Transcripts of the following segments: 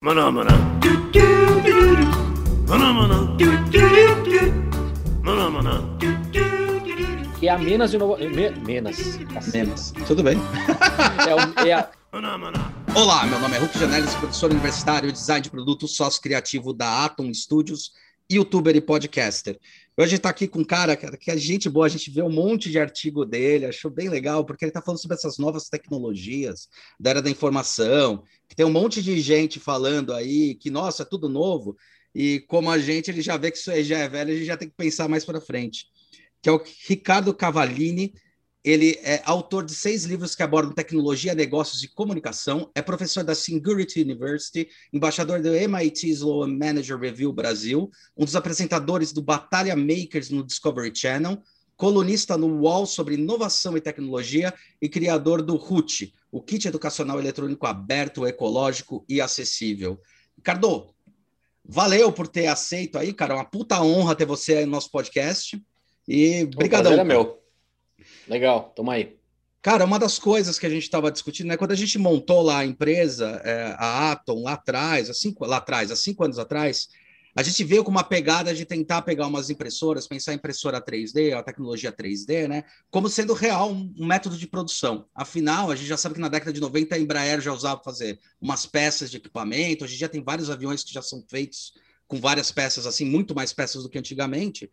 Maná, maná. Maná, maná. Maná, maná. Que é a Menas de Inovação. Menas. Menos. Tudo bem. É, o- é a- Maná, maná. Olá, meu nome é Hulk Janelis, professor universitário, design de produto, sócio criativo da Atom Studios, youtuber e podcaster. Hoje está aqui com um cara cara, que é gente boa, a gente vê um monte de artigo dele, achou bem legal, porque ele está falando sobre essas novas tecnologias da era da informação, que tem um monte de gente falando aí que, nossa, é tudo novo, e como a gente, ele já vê que isso aí já é velho, a gente já tem que pensar mais para frente. Que é o Ricardo Cavallini, ele é autor de seis livros que abordam tecnologia, negócios e comunicação, é professor da Singularity University, embaixador do MIT Sloan Manager Review Brasil, um dos apresentadores do Batalha Makers no Discovery Channel, colunista no UOL sobre inovação e tecnologia e criador do RUT, o kit educacional eletrônico aberto, ecológico e acessível. Ricardo, valeu por ter aceito aí, cara, uma puta honra ter você aí no nosso podcast. E o brigadão. prazer é meu. Legal, tamo aí. Cara, uma das coisas que a gente estava discutindo, né, quando a gente montou lá a empresa, é, a Atom, lá atrás, há cinco, lá atrás, há cinco anos atrás, a gente veio com uma pegada de tentar pegar umas impressoras, pensar em impressora 3D, a tecnologia 3D, né, como sendo real um, um método de produção. Afinal, a gente já sabe que na década de 90 a Embraer já usava fazer umas peças de equipamento, hoje em dia tem vários aviões que já são feitos com várias peças, assim, muito mais peças do que antigamente.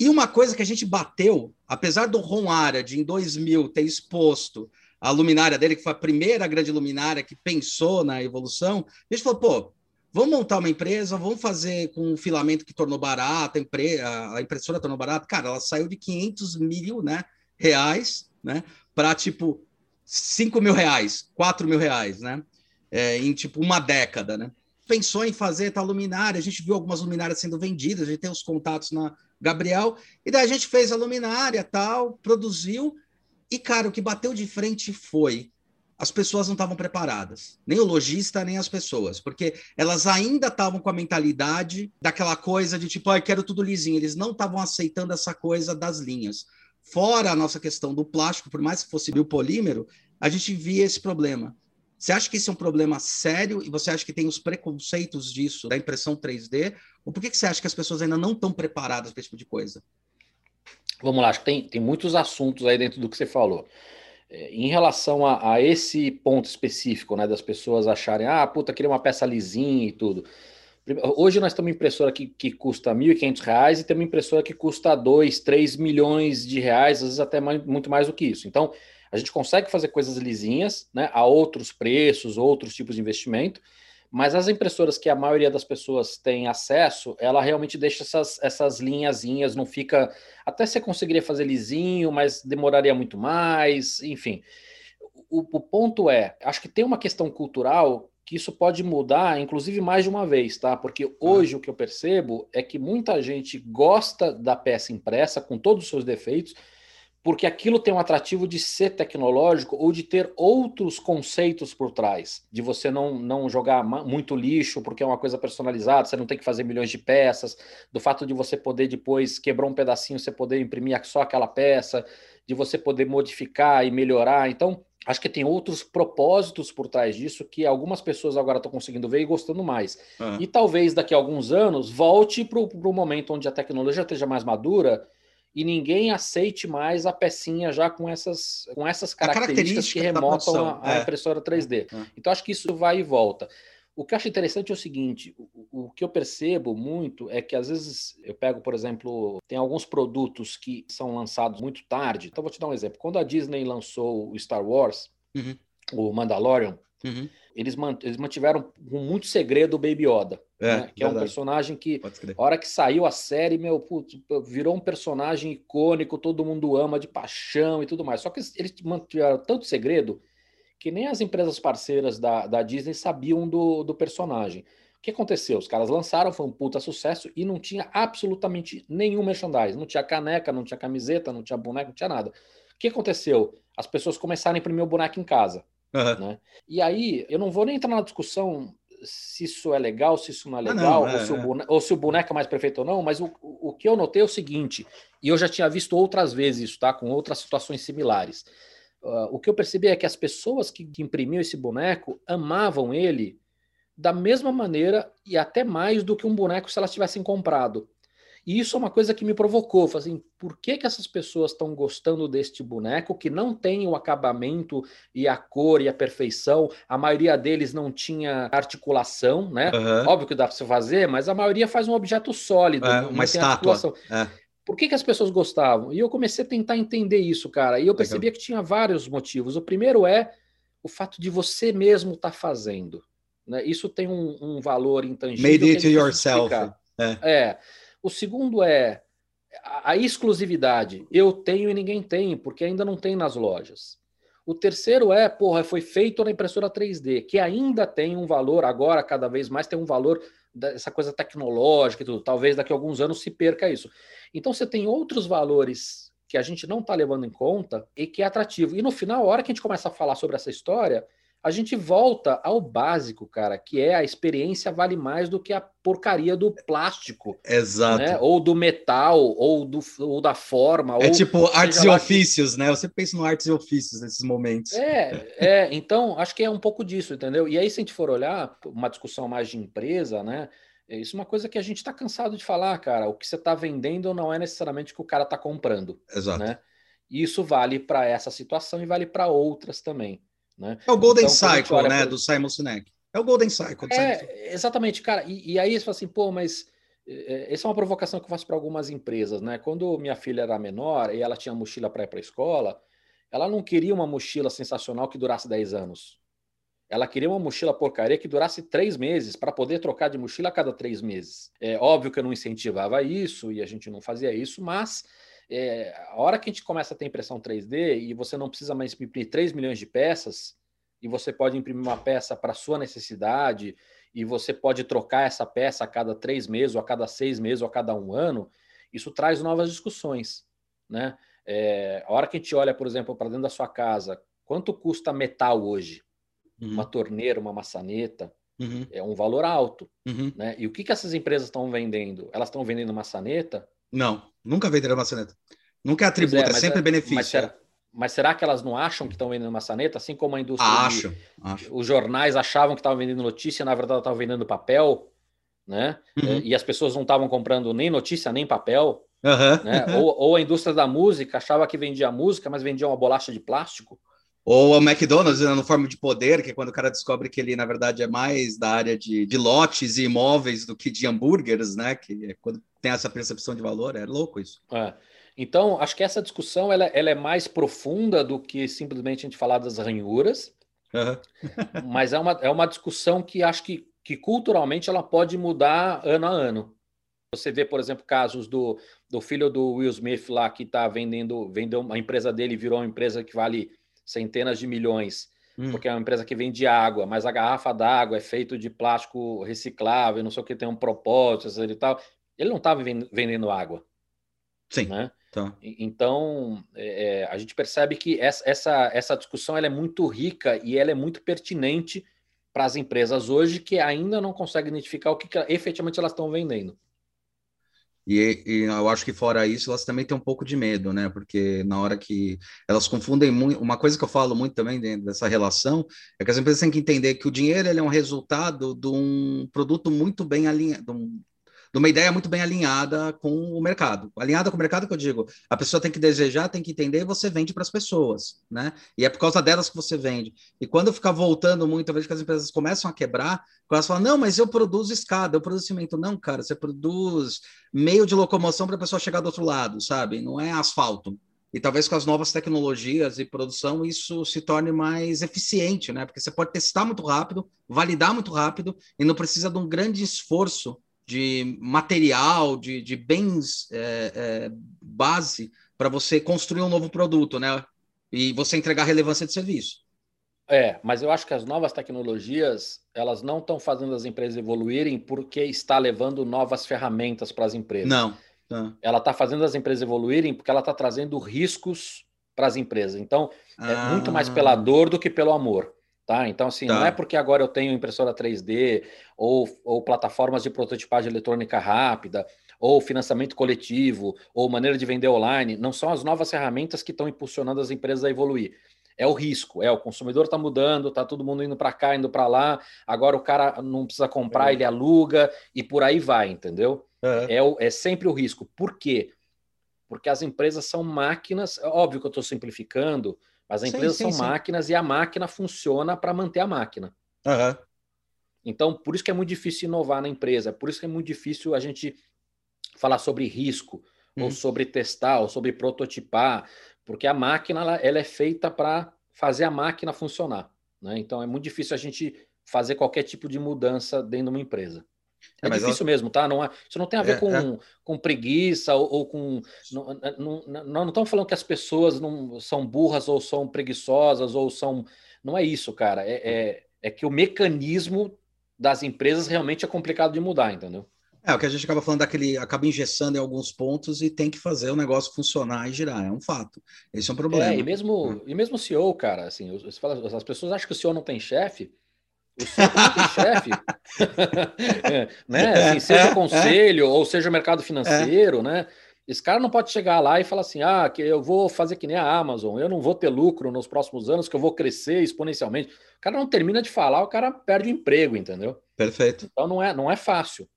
E uma coisa que a gente bateu, apesar do Ron Arad, em 2000, ter exposto a luminária dele, que foi a primeira grande luminária que pensou na evolução, a gente falou, pô, vamos montar uma empresa, vamos fazer com um filamento que tornou barato, a, impre- a- a impressora tornou barato. Cara, ela saiu de 500 mil né, reais né, para, tipo, 5 mil reais, 4 mil reais, né? É, em, tipo, uma década, né? Pensou em fazer tal luminária, a gente viu algumas luminárias sendo vendidas, a gente tem os contatos na, Gabriel, e daí a gente fez a luminária, tal, produziu, e, cara, o que bateu de frente foi as pessoas não estavam preparadas, nem o lojista, nem as pessoas, porque elas ainda estavam com a mentalidade daquela coisa de tipo, eu quero tudo lisinho, eles não estavam aceitando essa coisa das linhas. Fora a nossa questão do plástico, por mais que fosse biopolímero, a gente via esse problema. Você acha que isso é um problema sério e você acha que tem os preconceitos disso, da impressão 3D? Ou por que, que você acha que as pessoas ainda não estão preparadas para esse tipo de coisa? Vamos lá, acho que tem, tem muitos assuntos aí dentro do que você falou. É, Em relação a, a esse ponto específico, né, das pessoas acharem, ah, puta, queria uma peça lisinha e tudo. Hoje nós temos uma impressora que, que custa 1.500 reais e temos uma impressora que custa 2, 3 milhões de reais, às vezes até mais- muito mais do que isso. Então, a gente consegue fazer coisas lisinhas, né, a outros preços, outros tipos de investimento, mas as impressoras que a maioria das pessoas tem acesso, ela realmente deixa essas, essas linhazinhas, não fica. Até você conseguiria fazer lisinho, mas demoraria muito mais, enfim. O, o ponto é, acho que tem uma questão cultural que isso pode mudar, inclusive mais de uma vez, tá? Porque hoje o que eu percebo é que muita gente gosta da peça impressa com todos os seus defeitos, porque aquilo tem um atrativo de ser tecnológico ou de ter outros conceitos por trás, de você não, não jogar muito lixo porque é uma coisa personalizada, você não tem que fazer milhões de peças, do fato de você poder depois quebrar um pedacinho, você poder imprimir só aquela peça, de você poder modificar e melhorar. Então, acho que tem outros propósitos por trás disso que algumas pessoas agora estão conseguindo ver e gostando mais. Ah, E talvez daqui a alguns anos volte para o momento onde a tecnologia esteja mais madura e ninguém aceite mais a pecinha já com essas, com essas características que característica da remontam à é. impressora 3D. É. Então acho que isso vai e volta. O que eu acho interessante é o seguinte: o, o que eu percebo muito é que às vezes eu pego, por exemplo, tem alguns produtos que são lançados muito tarde. Então vou te dar um exemplo. Quando a Disney lançou o Star Wars, Uhum. o Mandalorian, uhum, eles, man- eles mantiveram com muito segredo o Baby Yoda, É, né? que é um verdade. personagem que a hora que saiu a série, meu, putz, virou um personagem icônico, todo mundo ama de paixão e tudo mais. Só que eles- eles mantiveram tanto segredo que nem as empresas parceiras da, da Disney sabiam do, do personagem. O que aconteceu? Os caras lançaram, foi um puta sucesso e não tinha absolutamente nenhum merchandising. Não tinha caneca, não tinha camiseta, não tinha boneco, não tinha nada. O que aconteceu? As pessoas começaram a imprimir o boneco em casa. Aham. né? E aí, eu não vou nem entrar na discussão se isso é legal, se isso não é Ah, não, legal, é, ou, se o é. boneco, ou se o boneco é mais perfeito ou não, mas o, o que eu notei é o seguinte, e eu já tinha visto outras vezes isso, tá? Com outras situações similares. Uh, o que eu percebi é que as pessoas que, que imprimiam esse boneco amavam ele da mesma maneira e até mais do que um boneco se elas tivessem comprado. E isso é uma coisa que me provocou. Assim, por que, que essas pessoas estão gostando deste boneco que não tem o acabamento e a cor e a perfeição? A maioria deles não tinha articulação, né? Uhum. Óbvio que dá para você fazer, mas a maioria faz um objeto sólido. É, uma estátua. É. Por que, que as pessoas gostavam? E eu comecei a tentar entender isso, cara. E eu percebia Legal. que tinha vários motivos. O primeiro é o fato de você mesmo estar tá fazendo. Né? Isso tem um, um valor intangível. Made it yourself. É. é. O segundo é a exclusividade. Eu tenho e ninguém tem, porque ainda não tem nas lojas. O terceiro é, porra, foi feito na impressora 3D, que ainda tem um valor, agora cada vez mais tem um valor dessa coisa tecnológica e tudo. Talvez daqui a alguns anos se perca isso. Então você tem outros valores que a gente não está levando em conta e que é atrativo. E no final, a hora que a gente começa a falar sobre essa história, a gente volta ao básico, cara, que é a experiência vale mais do que a porcaria do plástico. Exato. Né? Ou do metal, ou, do, ou da forma. É ou, tipo artes e ofícios, que... né? Sempre penso no artes e ofícios nesses momentos. É, é, então acho que é um pouco disso, entendeu? E aí, se a gente for olhar uma discussão mais de empresa, né? Isso é uma coisa que a gente está cansado de falar, cara. O que você está vendendo não é necessariamente o que o cara está comprando. Exato. Né? E isso vale para essa situação e vale para outras também. Né? É o Golden então, Cycle, né? Pro... Do Simon Sinek. É o Golden Cycle. É, exatamente, cara. E, e, aí você fala assim, pô, mas é, essa é uma provocação que eu faço para algumas empresas, né? Quando minha filha era menor e ela tinha mochila para ir para a escola, ela não queria uma mochila sensacional que durasse 10 anos. Ela queria uma mochila porcaria que durasse três meses para poder trocar de mochila a cada três meses. É óbvio que eu não incentivava isso e a gente não fazia isso, mas é, a hora que a gente começa a ter impressão 3D e você não precisa mais imprimir 3 milhões de peças, e você pode imprimir uma peça para sua necessidade, e você pode trocar essa peça a cada três meses, ou a cada seis meses, ou a cada um ano, isso traz novas discussões. Né? É, a hora que a gente olha, por exemplo, para dentro da sua casa, quanto custa metal hoje? Uhum. Uma torneira, uma maçaneta, uhum. é um valor alto. Uhum. Né? E o que, que essas empresas estão vendendo? Elas estão vendendo maçaneta não, nunca venderam maçaneta. Nunca é atributo, é, é, sempre é, benefício. Mas será, mas será, que elas não acham que estão vendendo maçaneta, assim como a indústria? Acho, de, acho. Os jornais achavam que estavam vendendo notícia, na verdade estavam vendendo papel, né? Uhum. E as pessoas não estavam comprando nem notícia, nem papel. Uhum. Né? ou, ou a indústria da música achava que vendia música, mas vendia uma bolacha de plástico. Ou o McDonald's né, no forma de poder, que é quando o cara descobre que ele, na verdade, é mais da área de, de lotes e imóveis do que de hambúrgueres, né? Que é quando tem essa percepção de valor, é louco isso. É. Então, acho que essa discussão ela, ela, é mais profunda do que simplesmente a gente falar das ranhuras, uhum. mas é uma, é uma discussão que acho que, que culturalmente ela pode mudar ano a ano. Você vê, por exemplo, casos do, do filho do Will Smith lá que está vendendo, vendeu a empresa dele virou uma empresa que vale centenas de milhões, hum. porque é uma empresa que vende água, mas a garrafa d'água é feito de plástico reciclável, não sei o que, tem um propósito e tal. Ele não estava vendendo água. Sim. Né? Então, então é, é, a gente percebe que essa, essa, essa discussão ela é muito rica e ela é muito pertinente para as empresas hoje que ainda não conseguem identificar o que, que efetivamente elas estão vendendo. E, e, eu acho que fora isso, elas também têm um pouco de medo, né? Porque na hora que elas confundem muito, uma coisa que eu falo muito também dentro dessa relação é que as empresas têm que entender que o dinheiro ele é um resultado de um produto muito bem alinhado, um, de uma ideia muito bem alinhada com o mercado. Alinhada com o mercado que eu digo, a pessoa tem que desejar, tem que entender e você vende para as pessoas, né? E é por causa delas que você vende. E quando ficar voltando muito, eu vejo que as empresas começam a quebrar, elas falam, não, mas eu produzo escada, eu produzo cimento. Não, cara, você produz meio de locomoção para a pessoa chegar do outro lado, sabe? Não é asfalto. E talvez com as novas tecnologias e produção isso se torne mais eficiente, né? Porque você pode testar muito rápido, validar muito rápido e não precisa de um grande esforço de material, de, de bens é, é, base para você construir um novo produto, né? E você entregar relevância de serviço. É, mas eu acho que as novas tecnologias elas não estão fazendo as empresas evoluírem porque está levando novas ferramentas para as empresas. Não. não. Ela está fazendo as empresas evoluírem porque ela está trazendo riscos para as empresas. Então, é ah. muito mais pela dor do que pelo amor. Tá? Então, assim, tá. não é porque agora eu tenho impressora 3D ou, ou plataformas de prototipagem eletrônica rápida ou financiamento coletivo ou maneira de vender online, não são as novas ferramentas que estão impulsionando as empresas a evoluir. é o risco. É o consumidor está mudando, está todo mundo indo para cá, indo para lá. Agora o cara não precisa comprar, uhum. ele aluga e por aí vai, entendeu? Uhum. É, o, é sempre o risco. Por quê? Porque as empresas são máquinas. É óbvio que eu estou simplificando, mas as empresas sim, sim, são sim. máquinas e a máquina funciona para manter a máquina. Uhum. Então, por isso que é muito difícil inovar na empresa, por isso que é muito difícil a gente falar sobre risco, ou uhum. sobre testar, ou sobre prototipar, porque a máquina ela, ela é feita para fazer a máquina funcionar. Né? Então, é muito difícil a gente fazer qualquer tipo de mudança dentro de uma empresa. É, é difícil ela... mesmo, tá? Não é, isso não tem a ver é, com, é. com preguiça ou, ou com. Não, não, não, não estamos falando que as pessoas não são burras ou são preguiçosas ou são. Não é isso, cara. É, é, é que o mecanismo das empresas realmente é complicado de mudar, entendeu? É, o que a gente acaba falando daquele, acaba engessando em alguns pontos e tem que fazer o negócio funcionar e girar, é um fato. Esse é um problema. É, e mesmo, hum. e mesmo o CEO, cara, assim, você fala, as pessoas acham que o CEO não tem chefe, o tem chefe, é, né? Assim, é, seja é, conselho ou seja mercado financeiro, né? Esse cara não pode chegar lá e falar assim: ah, que eu vou fazer que nem a Amazon, eu não vou ter lucro nos próximos anos, que eu vou crescer exponencialmente. O cara não termina de falar, o cara perde o emprego, entendeu? Perfeito. Então não é, não é fácil.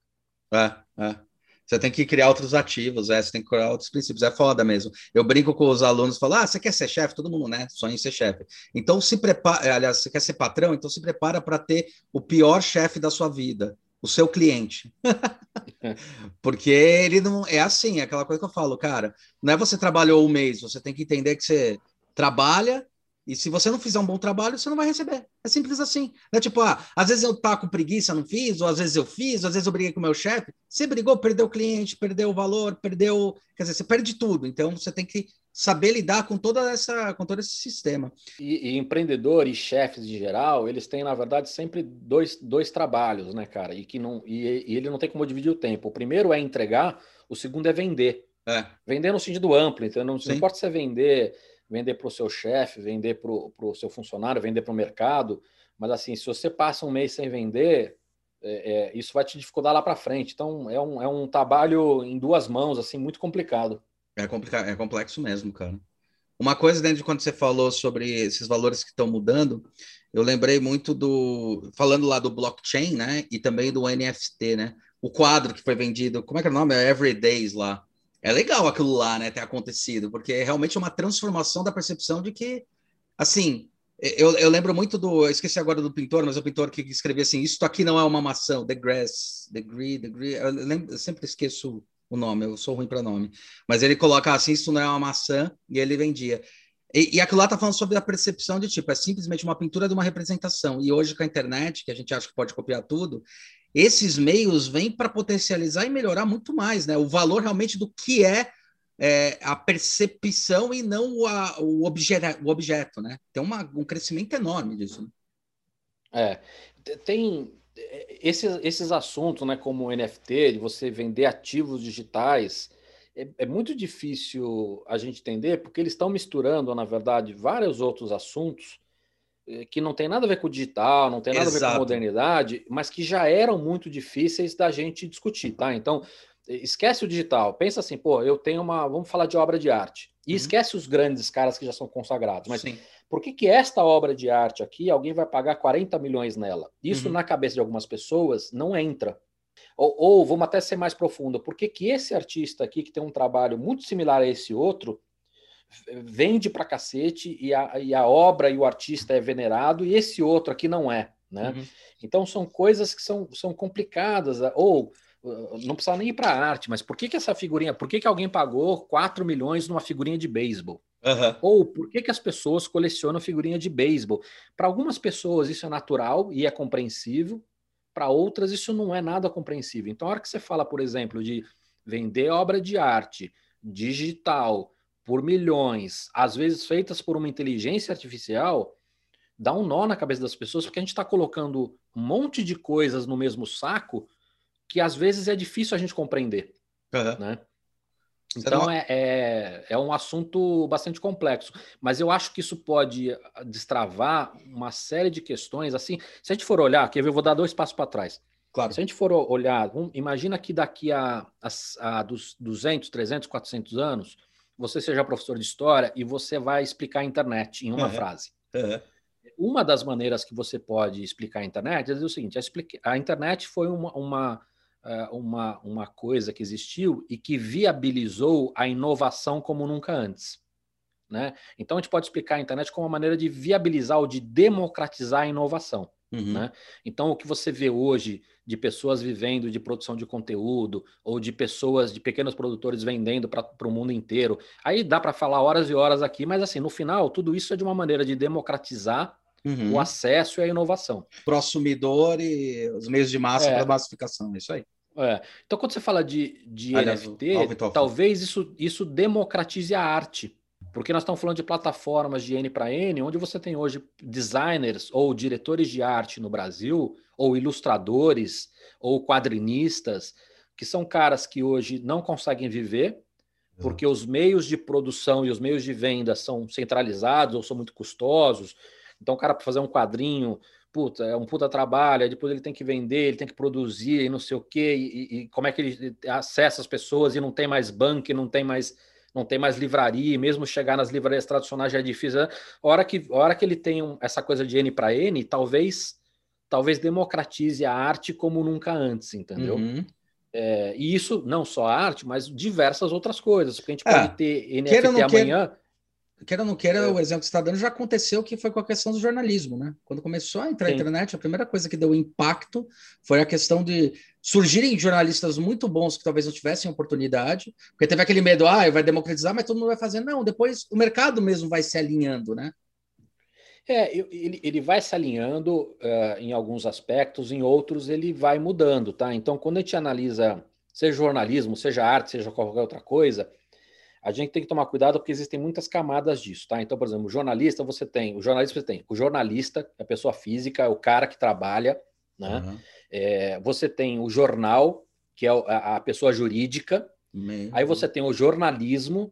É, é. Você tem que criar outros ativos, é, você tem que criar outros princípios, é foda mesmo. Eu brinco com os alunos, falo, ah, você quer ser chefe? Todo mundo, né? Sonha em ser chefe. Então se prepara, aliás, você quer ser patrão? Então se prepara para ter o pior chefe da sua vida, o seu cliente. Porque ele não é assim, é aquela coisa que eu falo, cara, não é você trabalhou um mês, você tem que entender que você trabalha e se você não fizer um bom trabalho, você não vai receber. É simples assim. Não é tipo, ah, às vezes eu tá com preguiça, não fiz, ou às vezes eu fiz, ou às vezes eu briguei com o meu chefe. Você brigou, perdeu o cliente, perdeu o valor, perdeu. Quer dizer, você perde tudo. Então você tem que saber lidar com toda essa, com todo esse sistema. E, e empreendedor e chefes em geral, eles têm, na verdade, sempre dois, dois trabalhos, né, cara? E que não. E, e ele não tem como dividir o tempo. O primeiro é entregar, o segundo é vender. É. Vender no sentido amplo, então não, não importa se é vender vender para o seu chefe, vender para o seu funcionário, vender para o mercado. Mas assim, se você passa um mês sem vender, é, é, isso vai te dificultar lá para frente. Então é um, é um trabalho em duas mãos, assim, muito complicado. É complicado, é complexo mesmo, cara. Uma coisa dentro de quando você falou sobre esses valores que estão mudando, eu lembrei muito do falando lá do blockchain, né? E também do NFT, né? O quadro que foi vendido, como é que é o nome? É Everydays lá é legal aquilo lá, né, ter acontecido, porque é realmente uma transformação da percepção de que, assim, eu, eu lembro muito do, eu esqueci agora do pintor, mas o pintor que escrevia assim, isso aqui não é uma maçã, the grass, the green, the green, eu, lembro, eu sempre esqueço o nome, eu sou ruim para nome, mas ele coloca assim, isso não é uma maçã, e ele vendia. E, e aquilo lá tá falando sobre a percepção de tipo, é simplesmente uma pintura de uma representação. E hoje com a internet, que a gente acha que pode copiar tudo, esses meios vêm para potencializar e melhorar muito mais, né? O valor realmente do que é, é a percepção e não o, a, o, objeto, o objeto, né? Tem uma, um crescimento enorme disso. Né? É, tem esses, esses assuntos, né, como o NFT, de você vender ativos digitais, é, é muito difícil a gente entender, porque eles estão misturando, na verdade, vários outros assuntos que não tem nada a ver com o digital, não tem nada Exato. a ver com a modernidade, mas que já eram muito difíceis da gente discutir, tá? Então, esquece o digital, pensa assim, pô, eu tenho uma, vamos falar de obra de arte, e uhum. esquece os grandes caras que já são consagrados, mas Sim. por que que esta obra de arte aqui, alguém vai pagar 40 milhões nela? Isso uhum. na cabeça de algumas pessoas não entra. Ou, ou, vamos até ser mais profundo, por que que esse artista aqui, que tem um trabalho muito similar a esse outro, vende pra cacete e a, e a obra e o artista é venerado e esse outro aqui não é, né? Uhum. Então são coisas que são, são complicadas, ou uh, não precisa nem ir para arte, mas por que, que essa figurinha, por que, que alguém pagou 4 milhões numa figurinha de beisebol? Uhum. Ou por que, que as pessoas colecionam figurinha de beisebol? Para algumas pessoas isso é natural e é compreensível, para outras isso não é nada compreensível. Então, a hora que você fala, por exemplo, de vender obra de arte digital por milhões, às vezes feitas por uma inteligência artificial, dá um nó na cabeça das pessoas, porque a gente está colocando um monte de coisas no mesmo saco que às vezes é difícil a gente compreender. Uhum. Né? Então é, é, é, um assunto bastante complexo, mas eu acho que isso pode destravar uma série de questões. Assim, se a gente for olhar, aqui eu vou dar dois passos para trás. Claro. Se a gente for olhar, imagina que daqui a, a, a dos 200, 300, 400 anos, você seja professor de história e você vai explicar a internet em uma uhum. frase. Uhum. Uma das maneiras que você pode explicar a internet é dizer o seguinte: a, internet foi uma, uma, eh, uma, uma coisa que existiu e que viabilizou a inovação como nunca antes. Né? Então a gente pode explicar a internet como uma maneira de viabilizar ou de democratizar a inovação. Uhum. Né? Então, o que você vê hoje de pessoas vivendo de produção de conteúdo, ou de pessoas, de pequenos produtores vendendo para o mundo inteiro, aí dá para falar horas e horas aqui, mas assim, no final, tudo isso é de uma maneira de democratizar uhum. o acesso e a inovação. Prosumidor e os meios de massa é. para massificação, é isso aí. É. Então, quando você fala de, de Aliás, NFT, talvez isso, isso democratize a arte. Porque nós estamos falando de plataformas de N para N, onde você tem hoje designers ou diretores de arte no Brasil, ou ilustradores, ou quadrinistas, que são caras que hoje não conseguem viver, porque os meios de produção e os meios de venda são centralizados ou são muito custosos. Então, o cara, para fazer um quadrinho, puta, é um puta trabalho, depois ele tem que vender, ele tem que produzir e não sei o quê, e, e como é que ele acessa as pessoas e não tem mais banco, não tem mais não tem mais livraria, mesmo chegar nas livrarias tradicionais já é difícil. Né? A hora que, a hora que ele tem um, essa coisa de N para N, talvez talvez democratize a arte como nunca antes, entendeu? Uhum. É, e isso não só a arte, mas diversas outras coisas, porque a gente é, pode ter NFT amanhã. Queira queira ou não queira, é. o exemplo que você está dando já aconteceu que foi com a questão do jornalismo, né? Quando começou a entrar Sim. a internet, a primeira coisa que deu impacto foi a questão de surgirem jornalistas muito bons que talvez não tivessem oportunidade, porque teve aquele medo, ah, vai democratizar, mas todo mundo vai fazer. Não, depois o mercado mesmo vai se alinhando, né? É, ele, ele vai se alinhando uh, em alguns aspectos, em outros ele vai mudando, tá? Então, quando a gente analisa, seja jornalismo, seja arte, seja qualquer outra coisa, a gente tem que tomar cuidado porque existem muitas camadas disso, tá? Então, por exemplo, o jornalista, você tem, o jornalista você tem o jornalista, a pessoa física, o cara que trabalha, né? Uhum. É, você tem o jornal, que é a, a pessoa jurídica, aí você tem o jornalismo,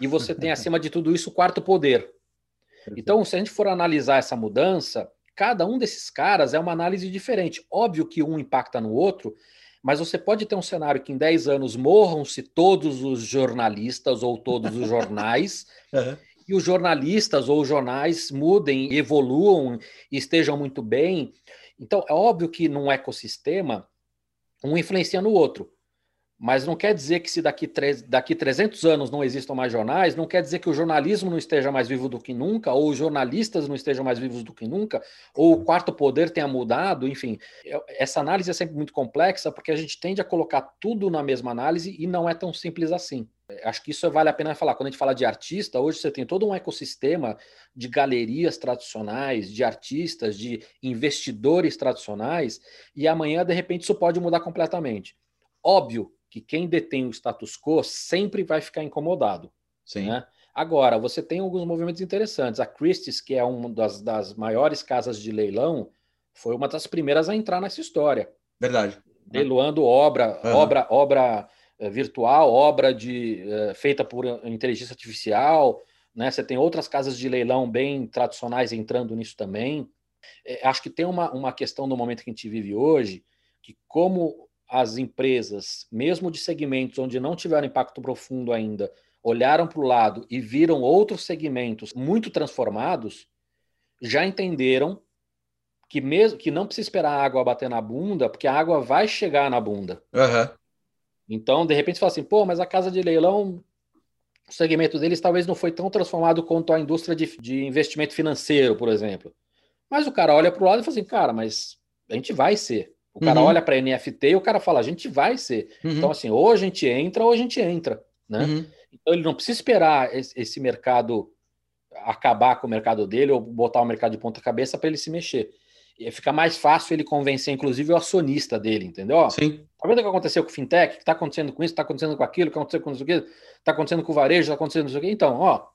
e você tem, acima de tudo isso, o quarto poder. Então, se a gente for analisar essa mudança, cada um desses caras é uma análise diferente. Óbvio que um impacta no outro, mas você pode ter um cenário que em 10 anos morram-se todos os jornalistas ou todos os jornais, uhum. e os jornalistas ou jornais mudem, evoluam e estejam muito bem. Então, é óbvio que num ecossistema, um influencia no outro. Mas não quer dizer que se daqui, daqui 300 anos não existam mais jornais, não quer dizer que o jornalismo não esteja mais vivo do que nunca, ou os jornalistas não estejam mais vivos do que nunca, ou o quarto poder tenha mudado, enfim. Essa análise é sempre muito complexa porque a gente tende a colocar tudo na mesma análise e não é tão simples assim. Acho que isso vale a pena falar. Quando a gente fala de artista, hoje você tem todo um ecossistema de galerias tradicionais, de artistas, de investidores tradicionais, e amanhã, de repente, isso pode mudar completamente. Óbvio que quem detém o status quo sempre vai ficar incomodado. Sim. Né? Agora, você tem alguns movimentos interessantes. A Christie's, que é uma das, das maiores casas de leilão, foi uma das primeiras a entrar nessa história. Verdade. Leiloando obra, uhum. obra, obra uh, virtual, obra de, uh, feita por inteligência artificial. Né? Você tem outras casas de leilão bem tradicionais entrando nisso também. É, acho que tem uma, uma questão no momento que a gente vive hoje, que como as empresas, mesmo de segmentos onde não tiveram impacto profundo ainda, olharam para o lado e viram outros segmentos muito transformados, já entenderam que mesmo que não precisa esperar a água bater na bunda, porque a água vai chegar na bunda. Uhum. Então, de repente, você fala assim, pô, mas a casa de leilão, o segmento deles talvez não foi tão transformado quanto a indústria de, de investimento financeiro, por exemplo. Mas o cara olha para o lado e fala assim, cara, mas a gente vai ser. O cara uhum. olha para NFT e o cara fala: a gente vai ser. Uhum. Então, assim, ou a gente entra ou a gente entra. Né? Uhum. Então, ele não precisa esperar esse mercado acabar com o mercado dele ou botar o mercado de ponta-cabeça para ele se mexer. E fica mais fácil ele convencer, inclusive, o acionista dele, entendeu? Sim. Tá vendo o que aconteceu com o fintech? O que está acontecendo com isso? Está acontecendo com aquilo? O que aconteceu com isso? Está acontecendo com o varejo? Está acontecendo com isso aqui? Então, ó,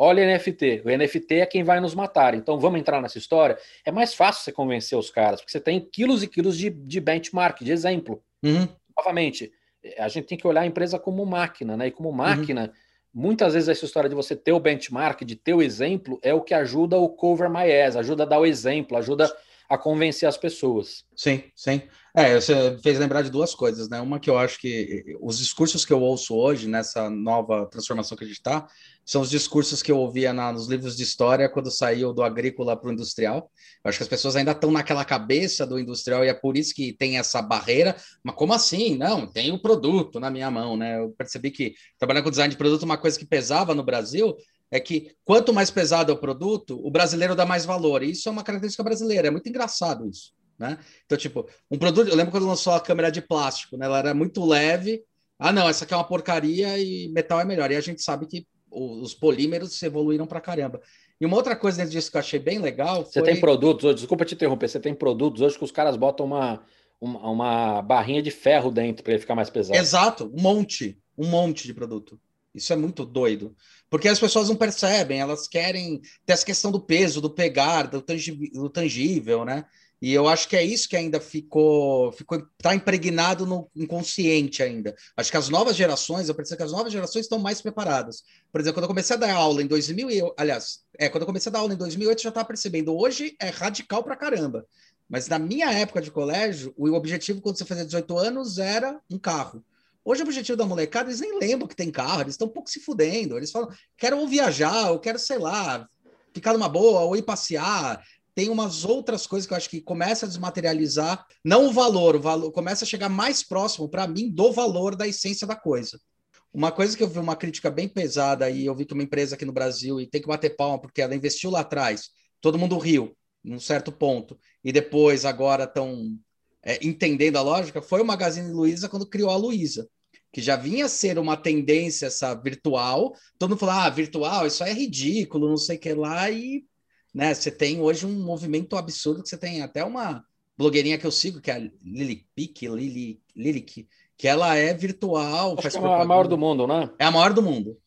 Olha NFT. O NFT é quem vai nos matar. Então vamos entrar nessa história. É mais fácil você convencer os caras, porque você tem quilos e quilos de, de benchmark, de exemplo. Uhum. Novamente, a gente tem que olhar a empresa como máquina, né? E como máquina, uhum. muitas vezes essa história de você ter o benchmark, de ter o exemplo, é o que ajuda o cover my ass, ajuda a dar o exemplo, ajuda a convencer as pessoas. Sim, sim. É, você fez lembrar de duas coisas, né? Uma que eu acho que os discursos que eu ouço hoje, nessa nova transformação que a gente está, são os discursos que eu ouvia na, nos livros de história quando saiu do agrícola para o industrial. Eu acho que as pessoas ainda estão naquela cabeça do industrial e é por isso que tem essa barreira. Mas como assim? Não, tem o produto na minha mão, né? Eu percebi que trabalhando com design de produto, uma coisa que pesava no Brasil é que quanto mais pesado é o produto, o brasileiro dá mais valor. E isso é uma característica brasileira. É muito engraçado isso. Né? Então, tipo, um produto. Eu lembro quando lançou a câmera de plástico, né? Ela era muito leve. Ah, não, essa aqui é uma porcaria e metal é melhor. E a gente sabe que os polímeros evoluíram para caramba. E uma outra coisa dentro disso que eu achei bem legal. Foi... Você tem produtos hoje, desculpa te interromper, você tem produtos hoje que os caras botam uma, uma, uma barrinha de ferro dentro para ele ficar mais pesado. Exato, um monte, um monte de produto. Isso é muito doido. Porque as pessoas não percebem, elas querem ter essa questão do peso, do pegar, do, do tangível, né? E eu acho que é isso que ainda ficou, ficou tá impregnado no inconsciente ainda. Acho que as novas gerações, eu percebo que as novas gerações estão mais preparadas. Por exemplo, quando eu comecei a dar aula em 2000, eu, aliás, é, quando eu comecei a dar aula em 2008, eu já estava percebendo, hoje é radical pra caramba. Mas na minha época de colégio, o objetivo quando você fazia 18 anos era um carro. Hoje o objetivo da molecada, eles nem lembram que tem carro, eles estão um pouco se fudendo. Eles falam, quero ou viajar, ou quero, sei lá, ficar numa boa, ou ir passear, tem umas outras coisas que eu acho que começa a desmaterializar, não o valor, o valor começa a chegar mais próximo para mim do valor da essência da coisa. Uma coisa que eu vi uma crítica bem pesada e eu vi que uma empresa aqui no Brasil e tem que bater palma porque ela investiu lá atrás, todo mundo riu num certo ponto e depois agora estão é, entendendo a lógica, foi o Magazine Luiza quando criou a Luiza, que já vinha a ser uma tendência essa virtual, todo mundo falou, ah, virtual, isso é ridículo, não sei o que lá, e né? Você tem hoje um movimento absurdo que você tem até uma blogueirinha que eu sigo, que é a Lily Pick, Lily, Lilic, que ela é virtual. Acho que é a maior do mundo, né? É a maior do mundo.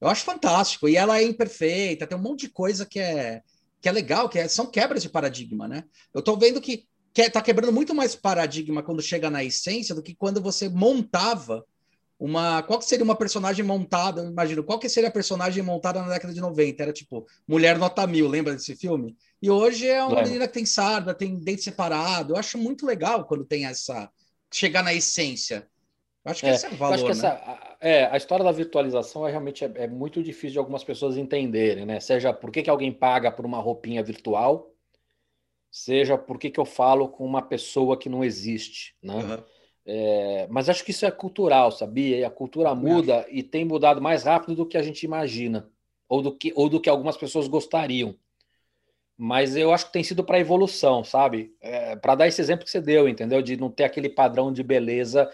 Eu acho fantástico. E ela é imperfeita, tem um monte de coisa que é, que é legal, que é, são quebras de paradigma, né? Eu tô vendo que, que é, tá quebrando muito mais paradigma quando chega na essência do que quando você montava uma. Qual que seria uma personagem montada? Eu imagino, qual que seria a personagem montada na década de 90? Era tipo Mulher Nota Mil, lembra desse filme? E hoje é uma menina que tem sarda, tem dente separado. Eu acho muito legal quando tem essa. chegar na essência. Eu acho que é, esse é o valor. Acho que né? essa, é, a história da virtualização é realmente é, é, muito difícil de algumas pessoas entenderem, né? Seja por que, que alguém paga por uma roupinha virtual, seja por que, que eu falo com uma pessoa que não existe, né? Uhum. É, mas acho que isso é cultural, sabia? E a cultura muda e tem mudado mais rápido do que a gente imagina, ou do que, ou do que algumas pessoas gostariam. Mas eu acho que tem sido para evolução, sabe? É, para dar esse exemplo que você deu, entendeu? De não ter aquele padrão de beleza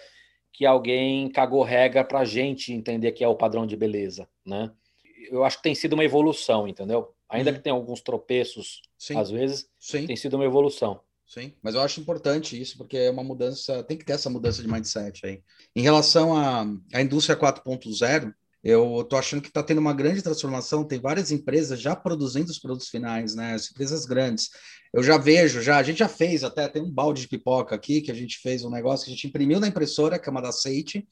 que alguém cagou regra para a gente entender que é o padrão de beleza, né? Eu acho que tem sido uma evolução, entendeu? Ainda uhum. que tem alguns tropeços, Sim. às vezes, Sim. tem sido uma evolução. Sim, mas eu acho importante isso, porque é uma mudança, tem que ter essa mudança de mindset aí. Em relação à, à indústria 4.0, eu estou achando que está tendo uma grande transformação, tem várias empresas já produzindo os produtos finais, né? As empresas grandes. Eu já vejo, já, a gente já fez até, tem um balde de pipoca aqui, que a gente fez um negócio que a gente imprimiu na impressora, que é uma da Seite,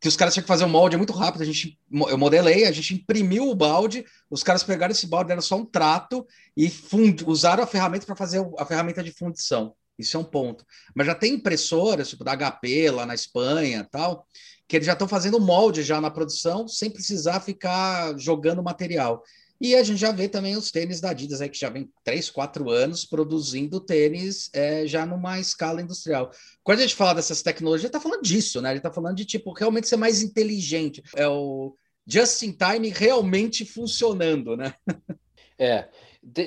que os caras tinham que fazer um molde é muito rápido. A gente, eu modelei, a gente imprimiu o balde, os caras pegaram esse balde, deram só um trato e fund, usaram a ferramenta para fazer a ferramenta de fundição. Isso é um ponto. Mas já tem impressoras, tipo da HP lá na Espanha tal, que eles já estão fazendo molde já na produção sem precisar ficar jogando material. E a gente já vê também os tênis da Adidas aí, que já vem 3, 4 anos produzindo tênis é, já numa escala industrial. Quando a gente fala dessas tecnologias, está falando disso, né? Ele está falando de tipo realmente ser mais inteligente. É o just in time realmente funcionando, né? É.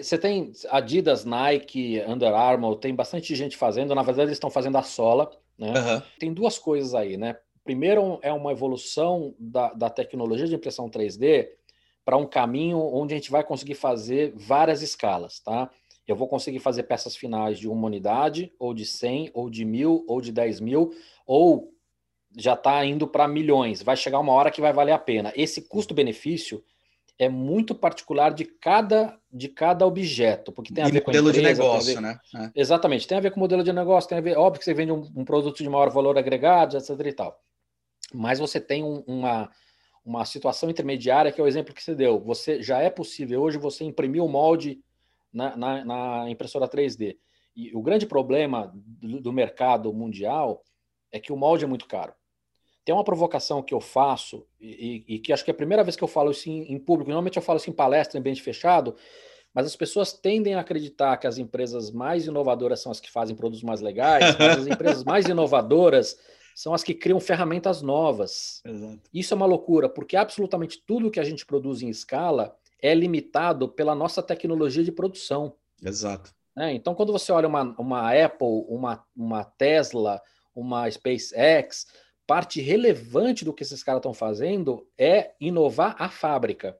Você tem Adidas, Nike, Under Armour, tem bastante gente fazendo. Na verdade, eles estão fazendo a sola. Né? Uhum. Tem duas coisas aí, né? Primeiro é uma evolução da, da tecnologia de impressão 3D para um caminho onde a gente vai conseguir fazer várias escalas, tá? Eu vou conseguir fazer peças finais de uma unidade, ou de 100, ou de mil, ou de 10 mil, ou já está indo para milhões. Vai chegar uma hora que vai valer a pena. Esse custo-benefício é muito particular de cada, de cada objeto, porque tem a e ver com modelo empresa, de negócio, ver... né? É. Exatamente, tem a ver com modelo de negócio, tem a ver, óbvio que você vende um, um produto de maior valor agregado, etc. e tal. Mas você tem um, uma, uma situação intermediária, que é o exemplo que você deu. Você já é possível hoje você imprimir o molde na, na, na impressora 3D. E o grande problema do, do mercado mundial é que o molde é muito caro. Tem uma provocação que eu faço, e, e, que acho que é a primeira vez que eu falo isso em, em, público, normalmente eu falo isso em palestra, em ambiente fechado, mas as pessoas tendem a acreditar que as empresas mais inovadoras são as que fazem produtos mais legais, mas as empresas mais inovadoras são as que criam ferramentas novas. Exato. Isso é uma loucura, porque absolutamente tudo que a gente produz em escala é limitado pela nossa tecnologia de produção. Exato. É, então, quando você olha uma, uma Apple, uma, uma Tesla, uma SpaceX, parte relevante do que esses caras estão fazendo é inovar a fábrica.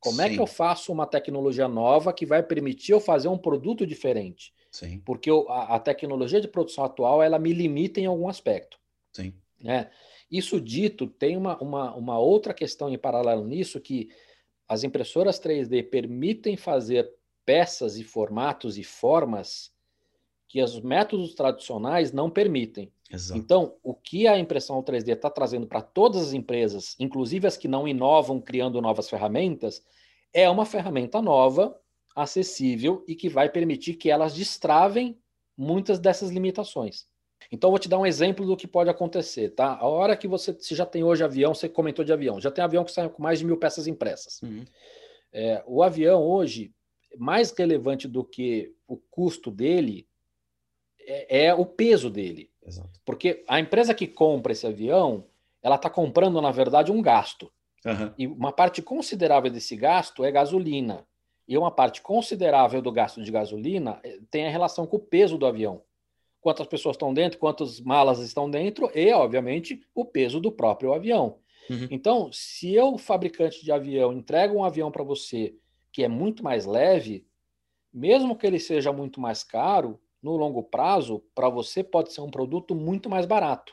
Como Sim. é que eu faço uma tecnologia nova que vai permitir eu fazer um produto diferente? Sim. Porque eu, a, a, tecnologia de produção atual ela me limita em algum aspecto. Sim. Né? Isso dito, tem uma, uma, uma outra questão em paralelo nisso que as impressoras 3D permitem fazer peças e formatos e formas que os métodos tradicionais não permitem. Exato. Então, o que a impressão 3D está trazendo para todas as empresas, inclusive as que não inovam criando novas ferramentas, é uma ferramenta nova, acessível e que vai permitir que elas destravem muitas dessas limitações. Então, vou te dar um exemplo do que pode acontecer, tá? A hora que você se já tem hoje avião, você comentou de avião, já tem avião que sai com mais de mil peças impressas. Uhum. É, o avião hoje, mais relevante do que o custo dele, é, é o peso dele. Exato. Porque a empresa que compra esse avião, ela está comprando, na verdade, um gasto. Uhum. E uma parte considerável desse gasto é gasolina. E uma parte considerável do gasto de gasolina eh, tem a relação com o peso do avião. Quantas pessoas estão dentro, quantas malas estão dentro e, obviamente, o peso do próprio avião. Uhum. Então, se eu, fabricante de avião, entrego um avião para você que é muito mais leve, mesmo que ele seja muito mais caro, no longo prazo, para você pode ser um produto muito mais barato.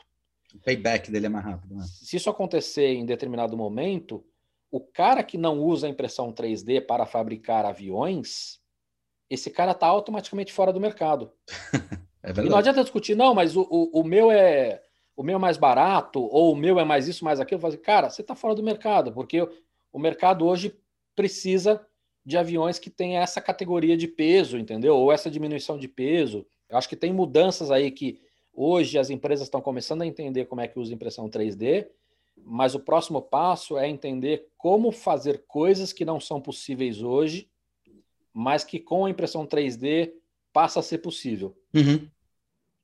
O payback dele é mais rápido. Né? Se isso acontecer em determinado momento, o cara que não usa impressão 3D para fabricar aviões, esse cara está automaticamente fora do mercado. é e não adianta discutir, não, mas o, o, o, meu é o meu é mais barato, ou o meu é mais isso, mais aquilo. Fazer, cara, você está fora do mercado, porque o mercado hoje precisa de aviões que têm essa categoria de peso, entendeu? Ou essa diminuição de peso. Eu acho que tem mudanças aí que hoje as empresas estão começando a entender como é que usa impressão 3D, mas o próximo passo é entender como fazer coisas que não são possíveis hoje, mas que com a impressão 3D passa a ser possível. Uhum.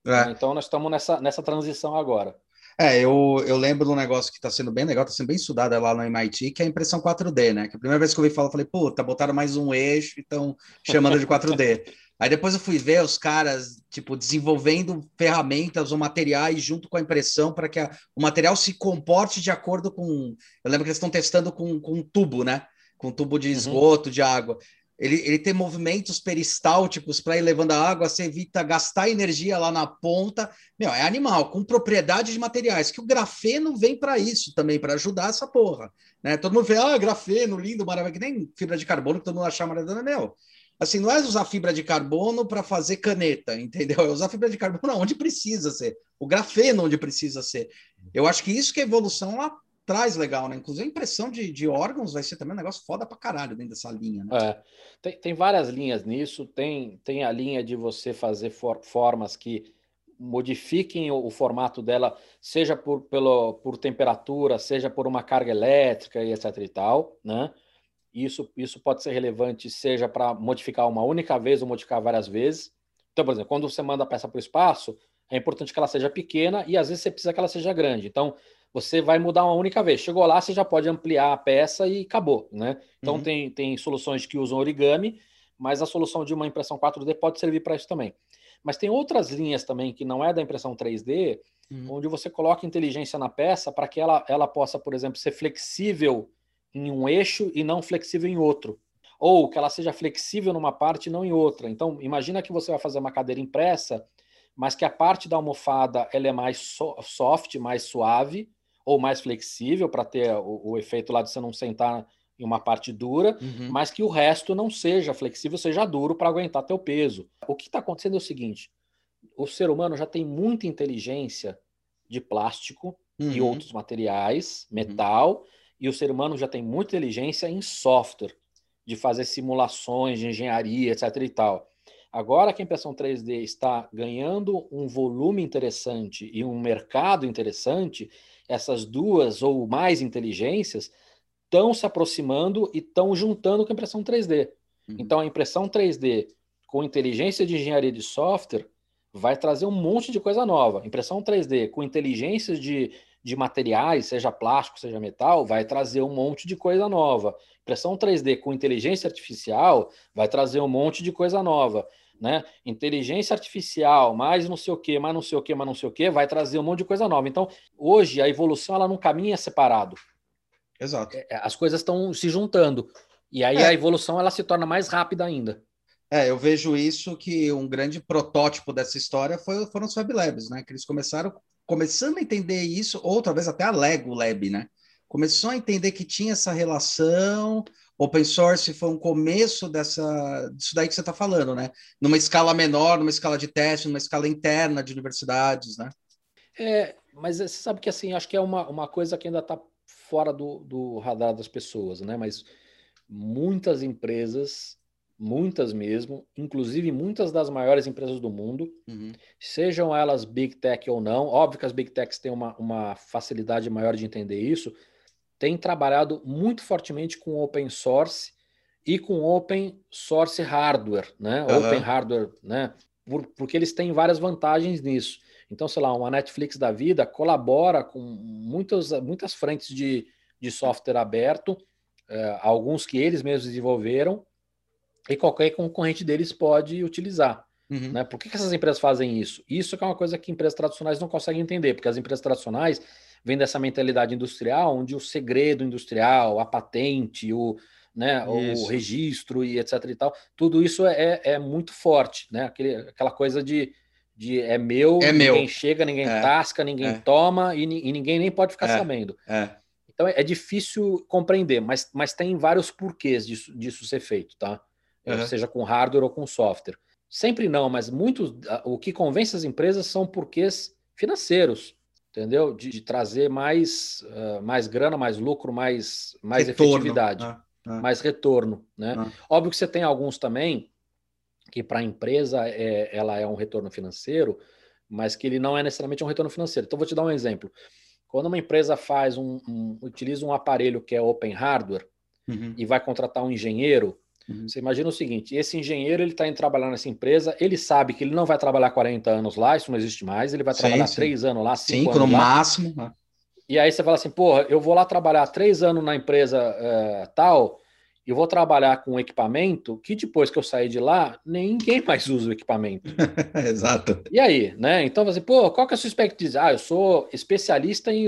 É. Então nós estamos nessa, nessa transição agora. É, eu, eu lembro de um negócio que está sendo bem legal, está sendo bem estudado lá no MIT, que é a impressão 4D, né? Que a primeira vez que eu ouvi falar, eu falei, puta, botaram mais um eixo e estão chamando de 4D. Aí depois eu fui ver os caras, tipo, desenvolvendo ferramentas ou materiais junto com a impressão para que a, o material se comporte de acordo com. Eu lembro que eles estão testando com, com um tubo, né? Com um tubo de uhum. esgoto, uhum. de água ele, ele tem movimentos peristálticos para ir levando a água, você evita gastar energia lá na ponta. Meu, é animal, com propriedade de materiais, que o grafeno vem para isso também, para ajudar essa porra. Né? Todo mundo vê, ah, grafeno, lindo, maravilhoso, que nem fibra de carbono, que todo mundo acha maravilhoso, meu. Assim, não é usar fibra de carbono para fazer caneta, entendeu? É usar fibra de carbono onde precisa ser. O grafeno onde precisa ser. Eu acho que isso que é evolução lá traz legal, né? Inclusive a impressão de, de órgãos vai ser também um negócio foda pra caralho dentro dessa linha, né? É. Tem, tem várias linhas nisso, tem, tem a linha de você fazer for, formas que modifiquem o, o, formato dela, seja por, pelo, por temperatura, seja por uma carga elétrica e etc e tal, né? Isso, isso pode ser relevante, seja para modificar uma única vez ou modificar várias vezes. Então, por exemplo, quando você manda a peça para o espaço, é importante que ela seja pequena e às vezes você precisa que ela seja grande. Então, você vai mudar uma única vez. Chegou lá, você já pode ampliar a peça e acabou, né? Então uhum. tem, tem soluções que usam origami, mas a solução de uma impressão 4D pode servir para isso também. Mas tem outras linhas também que não é da impressão 3D, uhum. onde você coloca inteligência na peça para que ela, ela possa, por exemplo, ser flexível em um eixo e não flexível em outro. Ou que ela seja flexível numa parte e não em outra. Então, imagina que você vai fazer uma cadeira impressa, mas que a parte da almofada ela é mais so soft, mais suave, ou mais flexível para ter o, o, efeito lá de você não sentar em uma parte dura, uhum. mas que o resto não seja flexível, seja duro para aguentar teu peso. O que está acontecendo é o seguinte: o ser humano já tem muita inteligência de plástico uhum. e outros materiais, uhum. metal, uhum. e o ser humano já tem muita inteligência em software, de fazer simulações de engenharia, etc. e tal. Agora que a impressão 3D está ganhando um volume interessante e um mercado interessante, essas duas ou mais inteligências estão se aproximando e estão juntando com a impressão 3D. Uhum. Então, a impressão 3D com inteligência de engenharia de software vai trazer um monte de coisa nova. Impressão 3D com inteligência de, de materiais, seja plástico, seja metal, vai trazer um monte de coisa nova. Impressão 3D com inteligência artificial vai trazer um monte de coisa nova. Né? Inteligência artificial, mais não sei o que, mais não sei o que, mais não sei o que, vai trazer um monte de coisa nova. Então, hoje a evolução ela não caminha separado. Exato. É, as coisas estão se juntando. E aí é. a evolução ela se torna mais rápida ainda. É, eu vejo isso que um grande protótipo dessa história foi, foram os Fab Labs, né? Que eles começaram começando a entender isso, ou talvez até a Lego Lab, né? Começou a entender que tinha essa relação. Open source foi um começo dessa, disso daí que você está falando, né? Numa escala menor, numa escala de teste, numa escala interna de universidades, né? É, mas você sabe que assim, acho que é uma, uma coisa que ainda está fora do, do radar das pessoas, né? Mas muitas empresas muitas mesmo, inclusive muitas das maiores empresas do mundo, uhum. sejam elas big tech ou não. Óbvio que as big techs têm uma, uma facilidade maior de entender isso, têm trabalhado muito fortemente com open source e com open source hardware, né? Uhum. Open hardware, né? Por, porque eles têm várias vantagens nisso. Então, sei lá, uma Netflix da vida colabora com muitas, muitas frentes de, de software aberto, eh, alguns que eles mesmos desenvolveram, e qualquer concorrente deles pode utilizar. Uhum. Né? Por que, que essas empresas fazem isso? Isso é uma coisa que empresas tradicionais não conseguem entender, porque as empresas tradicionais vêm dessa mentalidade industrial, onde o segredo industrial, a patente, o, né, o registro e etc e tal, tudo isso é, é muito forte, né? Aquele, aquela coisa de, de é meu, é ninguém meu. chega, ninguém é. tasca, ninguém é. toma e, e, ninguém nem pode ficar é. sabendo. É. Então é, difícil compreender, mas, mas tem vários porquês disso, disso ser feito, tá? Uhum. seja com hardware ou com software. Sempre não, mas muitos, o que convence as empresas são porquês financeiros, entendeu? De, de trazer mais, uh, mais grana, mais lucro, mais, mais retorno, efetividade, né? mais retorno, né? Óbvio que você tem alguns também que para a empresa é, ela é um retorno financeiro, mas que ele não é necessariamente um retorno financeiro. Então vou te dar um exemplo. Quando uma empresa faz um, um utiliza um aparelho que é open hardware uhum. e vai contratar um engenheiro, Uhum. Você imagina o seguinte: esse engenheiro ele está indo trabalhar nessa empresa, ele sabe que ele não vai trabalhar 40 anos lá, isso não existe mais, ele vai trabalhar sim, três anos lá, cinco, cinco no lá. máximo. Né? E aí você fala assim: porra, eu vou lá trabalhar três anos na empresa uh, tal, e vou trabalhar com um equipamento que depois que eu sair de lá, ninguém mais usa o equipamento. Exato. E aí, né? Então você, pô, qual que é a sua expectativa? Ah, eu sou especialista em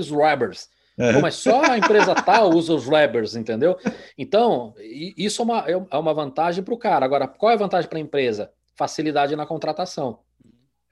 Uhum. Mas só a empresa tal usa os Webers, entendeu? Então, isso é uma, é, é uma vantagem para o cara. Agora, qual é a vantagem para a empresa? Facilidade na contratação.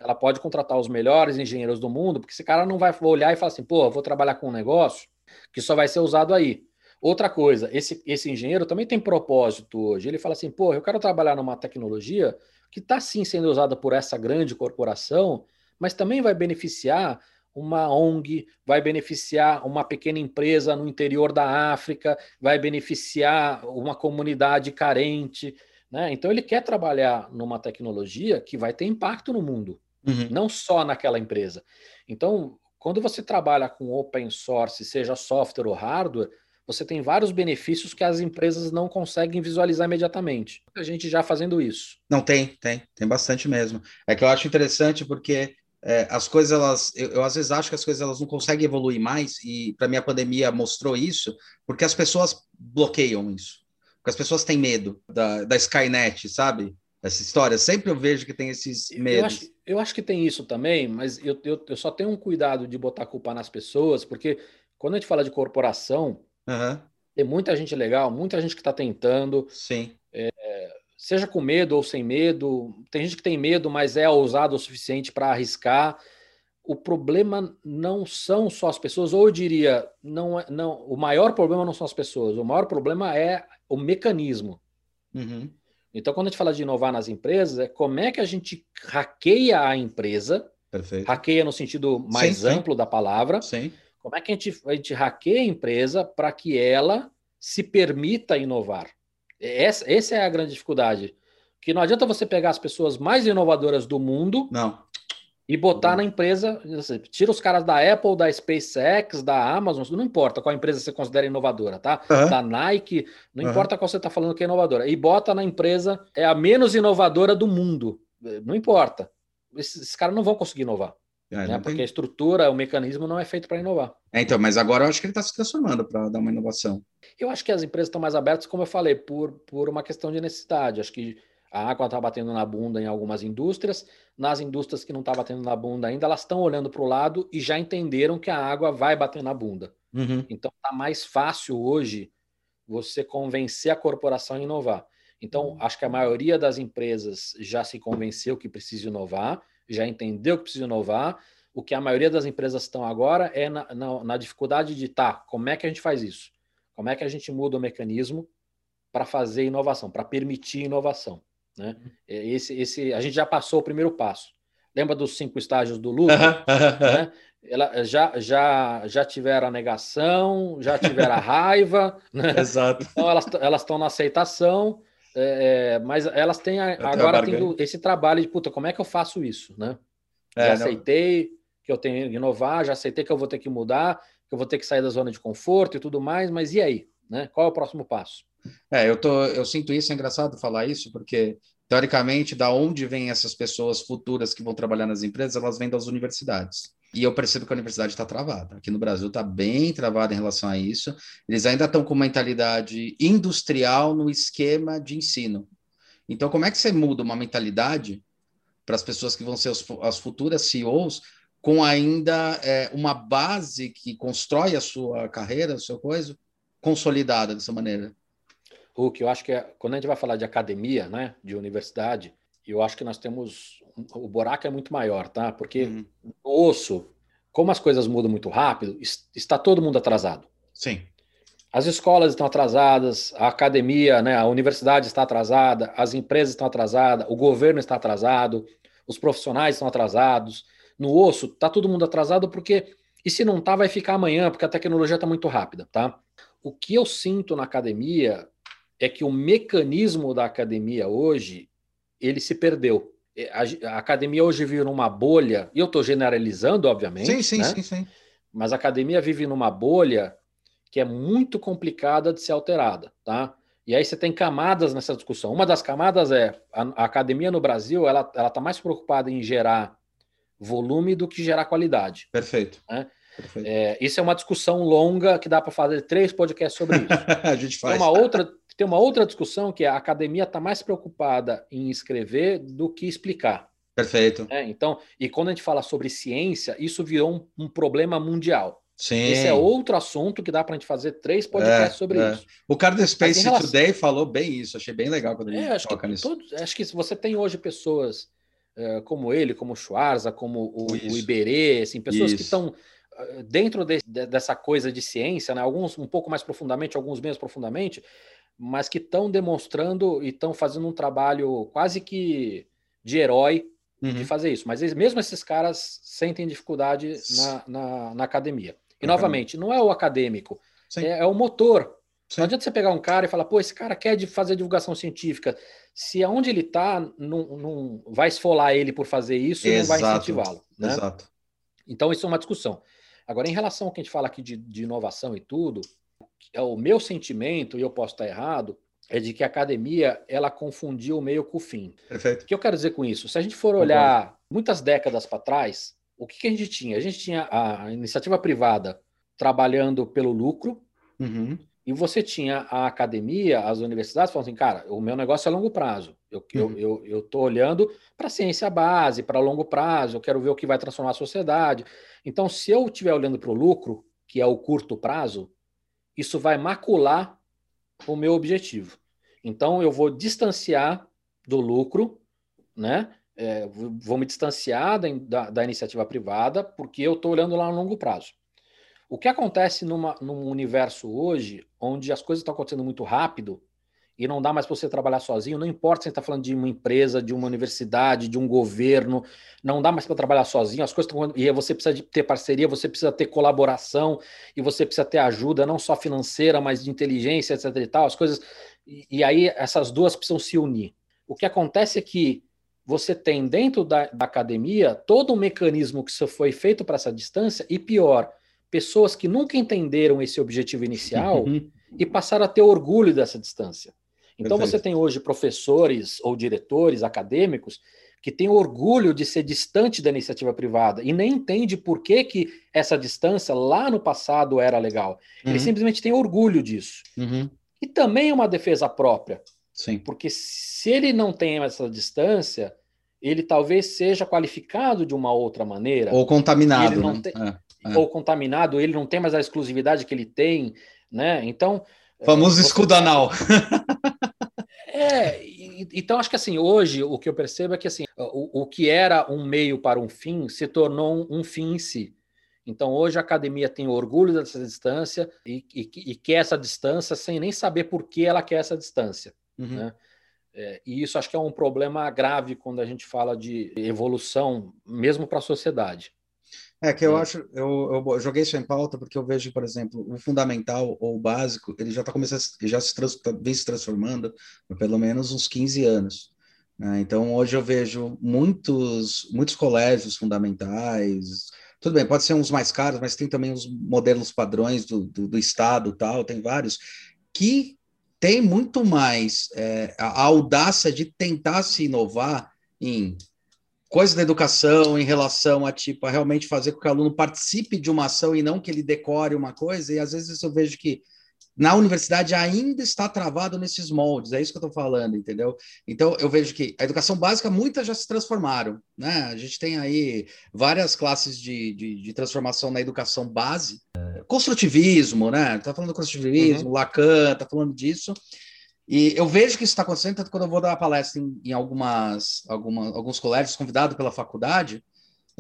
Ela pode contratar os melhores engenheiros do mundo, porque esse cara não vai olhar e falar assim, pô, vou trabalhar com um negócio que só vai ser usado aí. Outra coisa, esse, esse engenheiro também tem propósito hoje. Ele fala assim, pô, eu quero trabalhar numa tecnologia que está sim sendo usada por essa grande corporação, mas também vai beneficiar uma ONG, vai beneficiar uma pequena empresa no interior da África, vai beneficiar uma comunidade carente. Né? Então, ele quer trabalhar numa tecnologia que vai ter impacto no mundo, uhum. não só naquela empresa. Então, quando você trabalha com open source, seja software ou hardware, você tem vários benefícios que as empresas não conseguem visualizar imediatamente. A gente já fazendo isso. Não tem, tem, tem bastante mesmo. É que eu acho interessante porque é, as coisas elas eu, eu, às vezes acho que as coisas elas não conseguem evoluir mais e para mim a pandemia mostrou isso porque as pessoas bloqueiam isso. Porque as pessoas têm medo da, da Skynet sabe? Essa história. Sempre eu vejo que tem esses medos. eu acho, eu acho que tem isso também mas eu, eu, eu, só tenho um cuidado de botar a culpa nas pessoas porque quando a gente fala de corporação uhum. tem muita gente legal muita gente que está tentando. Sim. É, seja com medo ou sem medo. Tem gente que tem medo, mas é ousado o suficiente para arriscar. O problema não são só as pessoas, ou eu diria, não, é, não, o maior problema não são as pessoas, o maior problema é o mecanismo. Uhum. Então, quando a gente fala de inovar nas empresas, é como é que a gente hackeia a empresa, Perfeito. hackeia no sentido mais sim, amplo sim. da palavra, sim. como é que a gente, a gente hackeia a empresa para que ela se permita inovar. Essa, essa é a grande dificuldade. Que não adianta você pegar as pessoas mais inovadoras do mundo não. e botar na empresa. Tira os caras da Apple, da SpaceX, da Amazon, não importa qual empresa você considera inovadora, tá? Uhum. Da Nike, não uhum. importa qual você está falando que é inovadora. E bota na empresa, é a menos inovadora do mundo. Não importa. Esses, esses caras não vão conseguir inovar. É, né? Porque a estrutura, o mecanismo não é feito para inovar. É, então, mas agora eu acho que ele está se transformando para dar uma inovação. Eu acho que as empresas estão mais abertas, como eu falei, por, por uma questão de necessidade. Acho que a água está batendo na bunda em algumas indústrias. Nas indústrias que não estão tá batendo na bunda ainda, elas estão olhando para o lado e já entenderam que a água vai bater na bunda. Uhum. Então está mais fácil hoje você convencer a corporação a inovar. Então, acho que a maioria das empresas já se convenceu que precisa inovar já entendeu que precisa inovar. O que a maioria das empresas estão agora é na, na, na dificuldade de tá, como é que a gente faz isso? Como é que a gente muda o mecanismo para fazer inovação, para permitir inovação? Né? É, esse, esse, a gente já passou o primeiro passo. Lembra dos cinco estágios do lucro? né? Ela, já, já, já tiveram a negação, já tiveram a raiva. Né? Exato. Então elas estão na aceitação é, é, mas elas têm a, agora tem esse trabalho de puta, como é que eu faço isso, né? É, já aceitei não... que eu tenho que inovar, já aceitei que eu vou ter que mudar, que eu vou ter que sair da zona de conforto e tudo mais, mas e aí, né? Qual é o próximo passo? É, eu tô, eu sinto isso, é engraçado falar isso, porque teoricamente, da onde vêm essas pessoas futuras que vão trabalhar nas empresas, elas vêm das universidades. E eu percebo que a universidade está travada. Aqui no Brasil está bem travada em relação a isso. Eles ainda estão com mentalidade industrial no esquema de ensino. Então, como é que você muda uma mentalidade para as pessoas que vão ser os, as futuras CEOs com ainda é, uma base que constrói a sua carreira, a sua coisa, consolidada dessa maneira? Hulk, eu acho que é, quando a gente vai falar de academia, né, de universidade, eu acho que nós temos o buraco é muito maior, tá? Porque uhum. no osso, como as coisas mudam muito rápido, está todo mundo atrasado. Sim. As escolas estão atrasadas, a academia, né, a universidade está atrasada, as empresas estão atrasadas, o governo está atrasado, os profissionais estão atrasados. No osso, está todo mundo atrasado porque e se não tá, vai ficar amanhã, porque a tecnologia está muito rápida, tá? O que eu sinto na academia é que o mecanismo da academia hoje ele se perdeu. É, a, a academia hoje vive numa bolha, e eu estou generalizando, obviamente. Sim, sim, né? sim, sim. Mas a academia vive numa bolha que é muito complicada de ser alterada, tá? E aí você tem camadas nessa discussão. Uma das camadas é a, a academia no Brasil, ela ela está mais preocupada em gerar volume do que gerar qualidade. Perfeito. Né? Perfeito. É, isso é uma discussão longa que dá para fazer três podcasts sobre isso. a gente faz. Uma outra tem uma outra discussão que é a academia está mais preocupada em escrever do que explicar. Perfeito. É, então, e quando a gente fala sobre ciência, isso virou um, um problema mundial. Sim. Esse é outro assunto que dá para a gente fazer três podcasts é, sobre é. isso. O cara do Space relação... Today falou bem isso, achei bem legal quando ele é, acho toca nisso. Todos, acho que se você tem hoje pessoas uh, como ele, como o Schwarza, como o, o Iberê, assim, pessoas isso. que estão dentro de, de, dessa coisa de ciência, né? alguns um pouco mais profundamente, alguns menos profundamente, mas que estão demonstrando e estão fazendo um trabalho quase que de herói uhum. de fazer isso. Mas eles, mesmo esses caras sentem dificuldade na, na, na academia. E, uhum. novamente, não é o acadêmico, é, é, o motor. Sim. Não adianta você pegar um cara e falar, pô, esse cara quer fazer divulgação científica. Se aonde ele está, não, não vai esfolar ele por fazer isso, Exato. não vai incentivá-lo. Né? Exato. Então, isso é uma discussão. Agora, em relação ao que a gente fala aqui de, de inovação e tudo, é o meu sentimento, e eu posso estar errado, é de que a academia ela confundiu o meio com o fim. Perfeito. O que eu quero dizer com isso? Se a gente for olhar muitas décadas para trás, o que, que, a gente tinha? A gente tinha a iniciativa privada trabalhando pelo lucro, uhum. e você tinha a academia, as universidades falando assim, cara, o meu negócio é a longo prazo. Eu estou uhum. eu, eu, eu olhando para a ciência base, para longo prazo, eu quero ver o que vai transformar a sociedade. Então, se eu estiver olhando para o lucro, que é o curto prazo, isso vai macular o meu objetivo. Então, eu vou distanciar do lucro, né? É, vou me distanciar da, da, da, iniciativa privada, porque eu estou olhando lá no longo prazo. O que acontece numa, num universo hoje, onde as coisas estão acontecendo muito rápido, e não dá mais para você trabalhar sozinho, não importa se você está falando de uma empresa, de uma universidade, de um governo, não dá mais para trabalhar sozinho, as coisas estão. E você precisa de ter parceria, você precisa ter colaboração, e você precisa ter ajuda, não só financeira, mas de inteligência, etc. e tal, as coisas. E, e aí essas duas precisam se unir. O que acontece é que você tem dentro da, da academia todo um mecanismo que foi feito para essa distância, e pior, pessoas que nunca entenderam esse objetivo inicial uhum. e passaram a ter orgulho dessa distância. Então Perfeito. você tem hoje professores ou diretores acadêmicos que têm orgulho de ser distante da iniciativa privada e nem entende por que, que essa distância lá no passado era legal. Uhum. Ele simplesmente tem orgulho disso. Uhum. E também é uma defesa própria. Sim. Porque se ele não tem essa distância, ele talvez seja qualificado de uma outra maneira. Ou contaminado. Né? Tem, é, é. Ou contaminado, ele não tem mais a exclusividade que ele tem, né? Então. Famoso é, escudo anal. É, então acho que assim, hoje o que eu percebo é que assim, o, o que era um meio para um fim se tornou um, um fim em si. Então hoje a academia tem orgulho dessa distância e, e, e, quer essa distância sem nem saber por que ela quer essa distância. Uhum. Né? É, e isso acho que é um problema grave quando a gente fala de evolução, mesmo para a sociedade. É que eu é. acho, eu, eu, joguei isso em pauta porque eu vejo, por exemplo, o fundamental ou o básico, ele já está começando, já se, trans, tá, vem se transformando por pelo menos uns 15 anos. Né? Então, hoje eu vejo muitos, muitos colégios fundamentais, tudo bem, pode ser uns mais caros, mas tem também os modelos padrões do, do, do Estado tal, tem vários, que tem muito mais é, a audácia de tentar se inovar em coisas da educação em relação a tipo a realmente fazer com que o aluno participe de uma ação e não que ele decore uma coisa e às vezes eu vejo que na universidade ainda está travado nesses moldes, é isso que eu estou falando, entendeu? Então eu vejo que a educação básica muitas já se transformaram, né? A gente tem aí várias classes de, de, de transformação na educação base, construtivismo, né? Tá falando do construtivismo, uhum. Lacan, tá falando disso. E eu vejo que isso está acontecendo, tanto quando eu vou dar uma palestra em, em algumas, alguma, alguns colégios, convidado pela faculdade,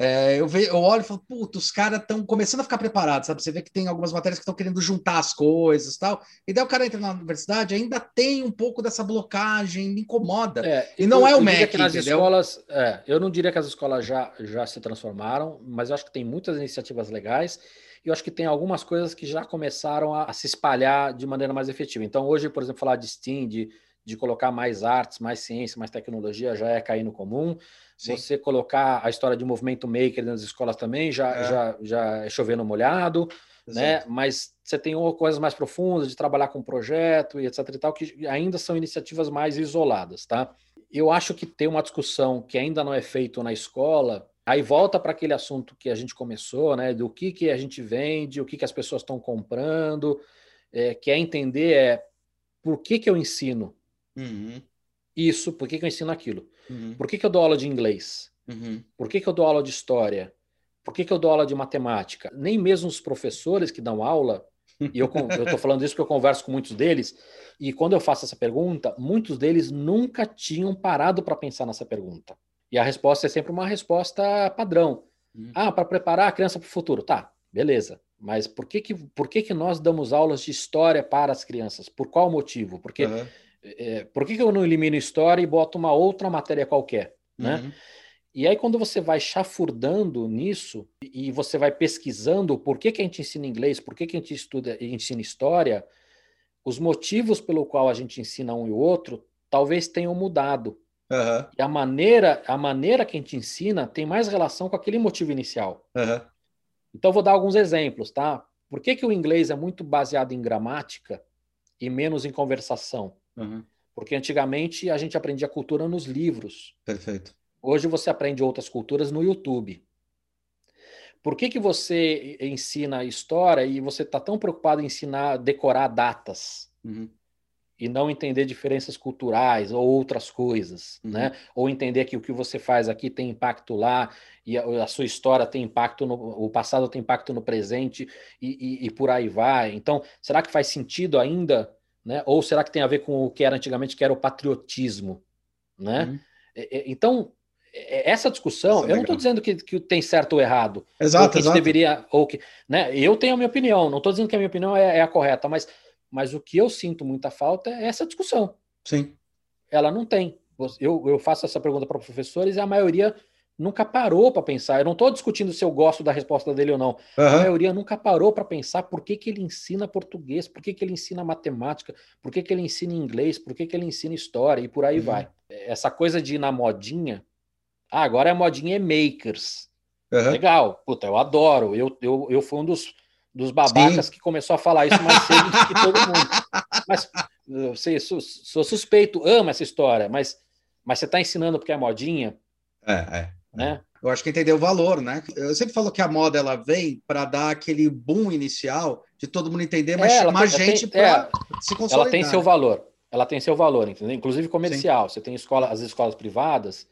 é, eu, ve, eu olho e falo, puta, os caras estão começando a ficar preparados, sabe? Você vê que tem algumas matérias que estão querendo juntar as coisas tal. E daí o cara entra na universidade, ainda tem um pouco dessa blocagem, me incomoda. É, e não eu, é o MEC, que nas entendeu? escolas, é, Eu não diria que as escolas já, já se transformaram, mas eu acho que tem muitas iniciativas legais e eu acho que tem algumas coisas que já começaram a, a, se espalhar de maneira mais efetiva. Então, hoje, por exemplo, falar de STEAM, de, de colocar mais artes, mais ciência, mais tecnologia, já é cair no comum. Sim. Você colocar a história de movimento maker nas escolas também já é, já, já é chover no molhado. Né? Mas você tem coisas mais profundas de trabalhar com projeto e etc e tal, que ainda são iniciativas mais isoladas, tá? Eu acho que tem uma discussão que ainda não é feita na escola, Aí volta para aquele assunto que a gente começou, né? Do que, que a gente vende, o que, que as pessoas estão comprando, é, que é entender é por que, que eu ensino uhum. isso, por que, que eu ensino aquilo, uhum. por que, que eu dou aula de inglês, uhum. por que, que eu dou aula de história, por que, que eu dou aula de matemática. Nem mesmo os professores que dão aula, e eu estou falando isso porque eu converso com muitos deles, e quando eu faço essa pergunta, muitos deles nunca tinham parado para pensar nessa pergunta. E a resposta é sempre uma resposta padrão. Uhum. Ah, para preparar a criança para o futuro. Tá, beleza. Mas por que, que, por que, que nós damos aulas de história para as crianças? Por qual motivo? Porque, uhum. é, por que, que eu não elimino história e boto uma outra matéria qualquer? Né? Uhum. E aí, quando você vai chafurdando nisso e você vai pesquisando por que, que a gente ensina inglês, por que, que a gente estuda e ensina história, os motivos pelo qual a gente ensina um e o outro talvez tenham mudado. Uhum. E a maneira, a maneira que a gente ensina tem mais relação com aquele motivo inicial. Uhum. Então, vou dar alguns exemplos, tá? Por que, que o inglês é muito baseado em gramática e menos em conversação? Uhum. Porque antigamente a gente aprendia cultura nos livros. Perfeito. Hoje você aprende outras culturas no YouTube. Por que, que você ensina história e você está tão preocupado em ensinar, decorar datas? Uhum e não entender diferenças culturais ou outras coisas, uhum. né? Ou entender que o que você faz aqui tem impacto lá e a, a sua história tem impacto no o passado tem impacto no presente e, e, e, por aí vai. Então, será que faz sentido ainda, né? Ou será que tem a ver com o que era antigamente, que era o patriotismo, né? Uhum. Então, essa discussão, é eu não estou dizendo que, que tem certo ou errado, exato, ou que exato. deveria, ou que, né? Eu tenho a minha opinião, não estou dizendo que a minha opinião é, é a correta, mas mas o que eu sinto muita falta é essa discussão. Sim. Ela não tem. Eu, eu faço essa pergunta para professores e a maioria nunca parou para pensar. Eu não estou discutindo se eu gosto da resposta dele ou não. Uhum. A maioria nunca parou para pensar por que, que ele ensina português, por que, que ele ensina matemática, por que, que ele ensina inglês, por que, que ele ensina história e por aí uhum. vai. Essa coisa de ir na modinha. Ah, agora a modinha é makers. Uhum. Legal, puta, eu adoro. Eu, eu, eu fui um dos, dos babacas Sim. que começou a falar isso mais cedo do que todo mundo. Mas eu sei, sou, suspeito, amo essa história, mas, mas você está ensinando porque é modinha. É, é. Né? Eu acho que entendeu o valor, né? Eu sempre falo que a moda ela vem para dar aquele boom inicial de todo mundo entender, mas é, chamar tem, gente para é, se consolidar. Ela tem seu valor. Ela tem seu valor, entendeu? Inclusive comercial. Sim. Você tem escola, as escolas privadas,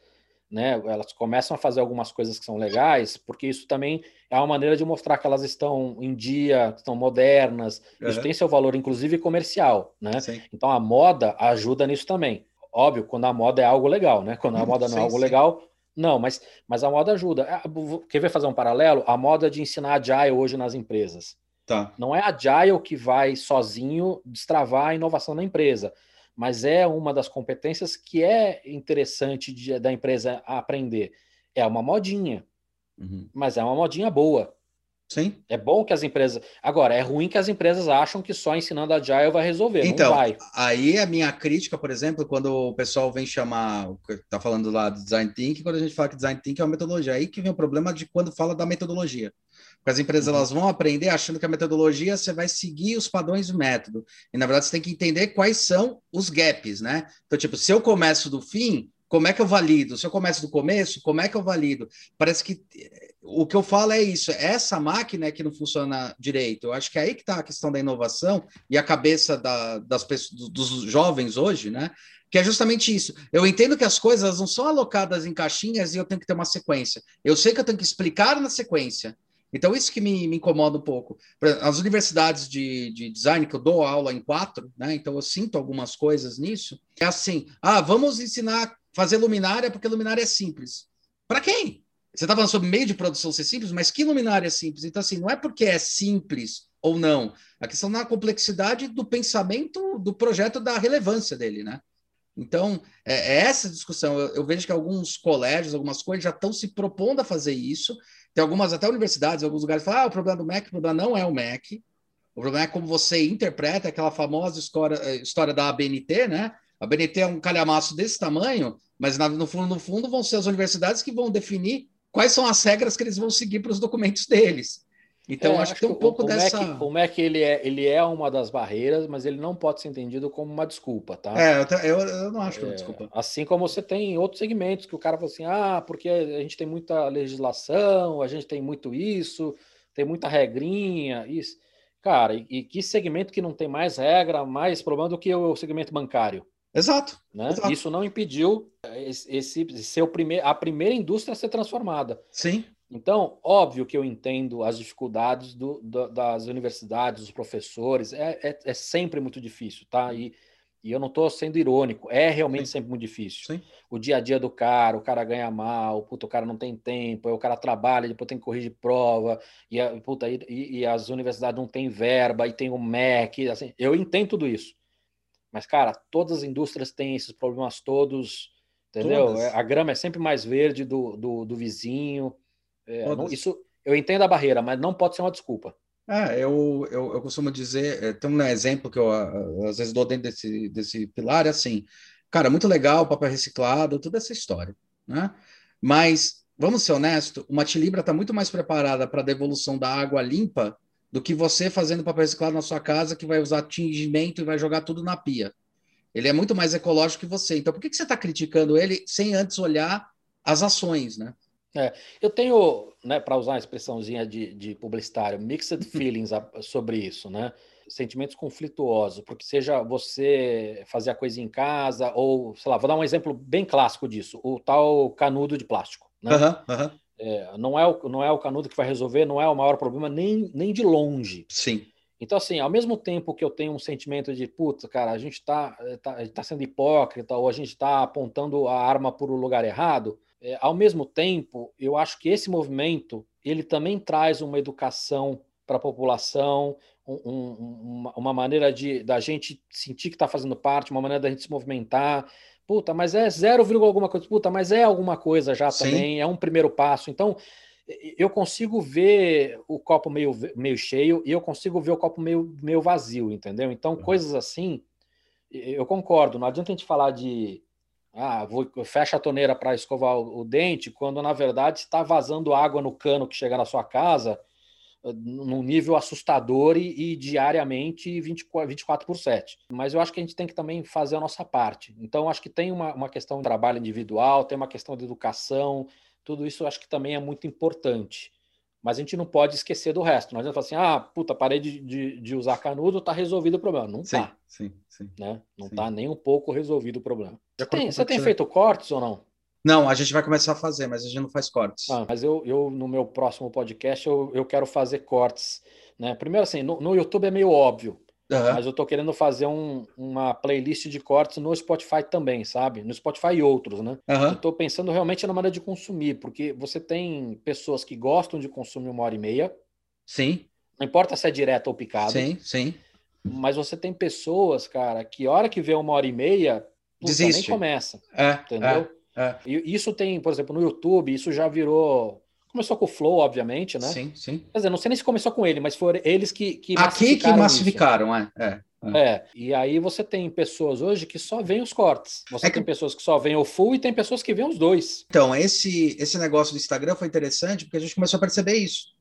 né? Elas começam a fazer algumas coisas que são legais, porque isso também é uma maneira de mostrar que elas estão em dia, estão modernas. Uhum. Isso tem seu valor, inclusive comercial, né? Sim. Então a moda ajuda nisso também. Óbvio, quando a moda é algo legal, né? Quando a moda não sim, é algo sim. legal, não, mas, mas a moda ajuda. É, quer ver fazer um paralelo? A moda de ensinar Agile hoje nas empresas. Tá. Não é Agile que vai sozinho destravar a inovação na empresa, mas é uma das competências que é interessante de, da empresa aprender. É uma modinha, uhum. mas é uma modinha boa. Sim. É bom que as empresas. Agora, é ruim que as empresas acham que só ensinando Agile vai resolver. Então, vai. aí a minha crítica, por exemplo, quando o pessoal vem chamar, tá falando lá do design thinking, quando a gente fala que design thinking é uma metodologia, aí que vem o problema de quando fala da metodologia. As empresas uhum. elas vão aprender achando que a metodologia você vai seguir os padrões do método. E na verdade você tem que entender quais são os gaps, né? Então, tipo, se eu começo do fim, como é que eu valido? Se eu começo do começo, como é que eu valido? Parece que o que eu falo é isso, é essa máquina é que não funciona direito. Eu acho que é aí que está a questão da inovação e a cabeça da, das pessoas, dos jovens hoje, né? Que é justamente isso. Eu entendo que as coisas não são alocadas em caixinhas e eu tenho que ter uma sequência. Eu sei que eu tenho que explicar na sequência. Então, isso que me, me incomoda um pouco. As universidades de, de, design, que eu dou aula em quatro, né? Então eu sinto algumas coisas nisso. É assim: ah, vamos ensinar fazer luminária porque luminária é simples. Para quem? Você está falando sobre meio de produção ser simples, mas que luminária é simples? Então, assim, não é porque é simples ou não. A questão da complexidade do pensamento do projeto, da relevância dele, né? Então, é, é essa discussão. Eu, eu, vejo que alguns colégios, algumas coisas já estão se propondo a fazer isso. Tem algumas, até universidades, alguns lugares falam: ah, o problema do MEC, o problema não é o MEC. O problema é como você interpreta aquela famosa história, história da ABNT, né? A BNT é um calhamaço desse tamanho, mas no fundo, no fundo vão ser as universidades que vão definir quais são as regras que eles vão seguir para os documentos deles. Então, é, acho, que tem um pouco o, dessa. Mac, o MEC ele é, ele é uma das barreiras, mas ele não pode ser entendido como uma desculpa, tá? É, eu, eu não acho que é uma é, desculpa. Assim como você tem outros segmentos que o cara fala assim: ah, porque a gente tem muita legislação, a gente tem muito isso, tem muita regrinha, isso. Cara, e, e que segmento que não tem mais regra, mais problema do que o segmento bancário? Exato, né? exato. Isso não impediu esse, esse ser o primeir, a primeira indústria a ser transformada. Sim. Então, óbvio que eu entendo as dificuldades do, do, das universidades, dos professores, é, é, é, sempre muito difícil, tá? E, e eu não estou sendo irônico, é realmente Sim. sempre muito difícil. Sim. O dia a dia do cara, o cara ganha mal, puta, o cara não tem tempo, aí o cara trabalha, depois tem que corrigir prova, e, a, puta, e, e as universidades não têm verba, e tem o MEC, assim, eu entendo tudo isso. Mas, cara, todas as indústrias têm esses problemas todos, entendeu? Todas. É, a grama é sempre mais verde do, do, do vizinho. É, não, isso eu entendo a barreira, mas não pode ser uma desculpa. É, eu, eu, eu costumo dizer, é, tem um exemplo que eu às vezes dou dentro desse, desse pilar, é assim, cara, muito legal, papel reciclado, toda essa história, né? Mas, vamos ser honestos, uma Tilibra está muito mais preparada para a devolução da água limpa do que você fazendo papel reciclado na sua casa, que vai usar tingimento e vai jogar tudo na pia. Ele é muito mais ecológico que você. Então, por que, que você está criticando ele sem antes olhar as ações, né? É, eu tenho, né, para usar uma expressãozinha de, de publicitário, mixed feelings sobre isso, né? Sentimentos conflituosos, porque seja você fazer a coisa em casa, ou, sei lá, vou dar um exemplo bem clássico disso, o tal canudo de plástico. Né? Uhum, é, não, é o, não é o canudo que vai resolver, não é o maior problema, nem, nem de longe. Sim. Então, assim, ao mesmo tempo que eu tenho um sentimento de, puta, cara, a gente está tá, tá sendo hipócrita ou a gente está apontando a arma para o lugar errado, é, ao mesmo tempo, eu acho que esse movimento, ele também traz uma educação para a população, um, um, uma, uma, maneira de da gente sentir que está fazendo parte, uma maneira da gente se movimentar, Puta, mas é 0, alguma coisa. Puta, mas é alguma coisa já Sim. também, é um primeiro passo. Então, eu consigo ver o copo meio, meio cheio e eu consigo ver o copo meio, meio vazio, entendeu? Então, Uhum. coisas assim, eu concordo. Não adianta a gente falar de ah, fecha a torneira para escovar o, o dente, quando na verdade está vazando água no cano que chega na sua casa eh, num nível assustador e, e diariamente 24, 24 por 7. Mas eu acho que a gente tem que também fazer a nossa parte. Então, acho que tem uma, uma questão de trabalho individual, tem uma questão de educação, tudo isso acho que também é muito importante. Mas a gente não pode esquecer do resto. Não adianta falar assim, ah, puta, parei de, de, de usar canudo, tá resolvido o problema. Não sim, tá. Sim, sim. Né? Não Sim. tá nem um pouco resolvido o problema. Tem, você tem feito cortes ou não? Não, a gente vai começar a fazer, mas a gente não faz cortes. Ah, mas eu, eu, no meu próximo podcast, eu, eu quero fazer cortes. Né? Primeiro, assim, no, no YouTube é meio óbvio, Aham. mas eu tô querendo fazer um- uma playlist de cortes no Spotify também, sabe? No Spotify e outros, né? Eu Aham. tô pensando realmente na maneira de consumir, porque você tem pessoas que gostam de consumir uma hora e meia, Sim, não importa se é direto ou picado, sim, sim. mas você tem pessoas, cara, que hora que vê uma hora e meia, puta, nem Desiste. começa, É, entendeu? é, é. E isso tem, por exemplo, no YouTube, isso já virou. Começou com o Flow, obviamente, né? Sim, sim. Quer dizer, não sei nem se começou com ele, mas foram eles que, que Aqui que massificaram massificaram, é. é, é. isso. É, e aí você tem pessoas hoje que só veem os cortes. Você É que- tem pessoas que só veem o full e tem pessoas que veem os dois. Então, esse, esse negócio do Instagram foi interessante porque a gente começou a perceber isso.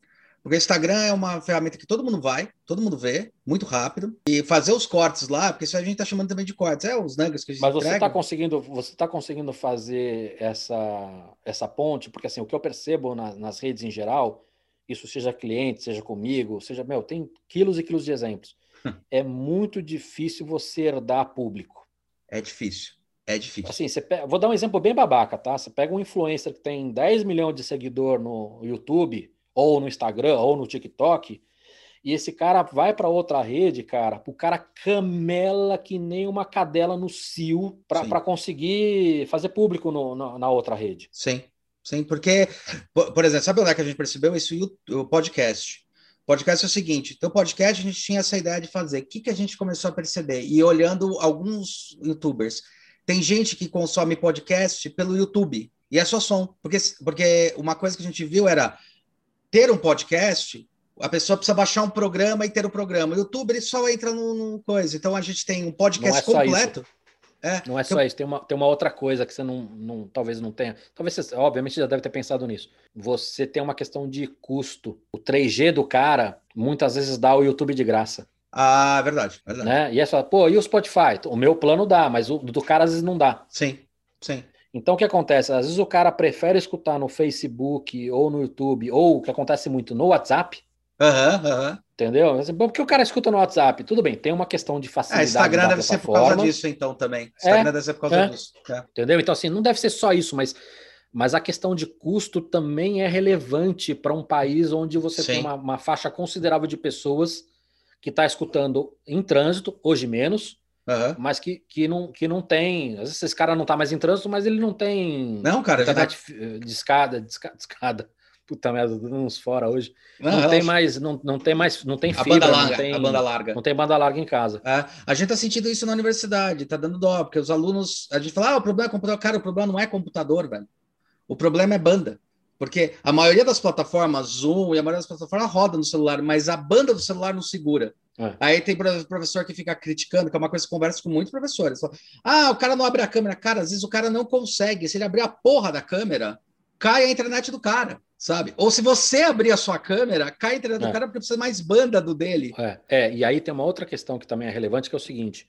Porque o Instagram é uma ferramenta que todo mundo vai, todo mundo vê, muito rápido. E fazer os cortes lá, porque isso a gente está chamando também de cortes, é os nuggets que a gente Mas você está conseguindo, você tá conseguindo fazer essa, essa ponte, porque assim, o que eu percebo na- nas redes em geral, isso seja cliente, seja comigo, seja, meu, tem quilos e quilos de exemplos. é muito difícil você herdar público. É difícil, é difícil. Assim, você pega, vou dar um exemplo bem babaca, tá? Você pega um influencer que tem 10 milhões de seguidor no YouTube, ou no Instagram, ou no TikTok, e esse cara vai para outra rede, cara, o cara camela que nem uma cadela no cio para conseguir fazer público no- na, na outra rede. Sim, sim, porque, por, por exemplo, sabe onde é que a gente percebeu isso? O podcast. Podcast é o seguinte: então, podcast a gente tinha essa ideia de fazer. O que, que a gente começou a perceber? E olhando alguns youtubers, tem gente que consome podcast pelo YouTube e é só som. Porque, porque uma coisa que a gente viu era ter um podcast. A pessoa precisa baixar um programa e ter o programa. O YouTube ele só entra no, no coisa. Então a gente tem um podcast Não é completo. É, Não é só isso, tem uma, tem uma outra coisa que você não, não talvez não tenha. Talvez você, obviamente, já deve ter pensado nisso. Você tem uma questão de custo. O 3G do cara muitas vezes dá o YouTube de graça. Ah, verdade, verdade. né? E aí você fala, pô, e o Spotify? O meu plano dá, mas o do cara às vezes não dá. Sim, sim. Então o que acontece? Às vezes o cara prefere escutar no Facebook ou no YouTube, ou o que acontece muito no WhatsApp, Aham, aham. entendeu? Bom, Porque o cara escuta no WhatsApp, tudo bem, tem uma questão de É, facilidade Instagram da deve ser por causa disso, então, também. Instagram deve ser por causa é. disso. É. entendeu? Então assim, não deve ser só isso, mas mas a questão de custo também é relevante para um país onde você Sim. tem uma, uma faixa considerável de pessoas que está escutando em trânsito, hoje menos, Aham. mas que, que, não, que não tem. Às vezes esse cara não está mais em trânsito, mas ele não tem Não, cara, já tá... internet eh, de escada, de esca- de escada. Puta merda, dando uns fora hoje. Não, Não, tem mais, não, não tem mais, não tem a fibra, banda não larga, tem, a banda larga. não tem banda larga em casa. É, a gente tá sentindo isso na universidade, tá dando dó, porque os alunos, a gente fala, ah, o problema é computador. Cara, o problema não é computador, velho. O problema é banda. Porque a maioria das plataformas, Zoom e a maioria das plataformas roda no celular, mas a banda do celular não segura. É. Aí tem pro- professor que fica criticando, que é uma coisa que eu converso com muitos professores. Fala, ah, o cara não abre a câmera. Cara, às vezes o cara não consegue. Se ele abrir a porra da câmera, cai a internet do cara, sabe? Ou se você abrir a sua câmera, cai a internet É. do cara porque precisa mais banda do dele. É, é, e aí tem uma outra questão que também é relevante, que é o seguinte: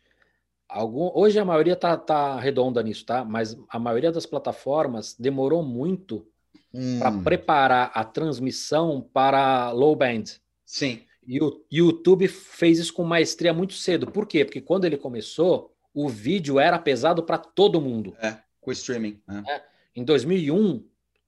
algum, hoje a maioria tá, tá redonda nisso, tá? Mas a maioria das plataformas demorou muito para Hum, preparar a transmissão para low band. sim. E o YouTube fez isso com maestria muito cedo. Por quê? Porque quando ele começou, o vídeo era pesado para todo mundo. É, com o streaming. é. Em 2001,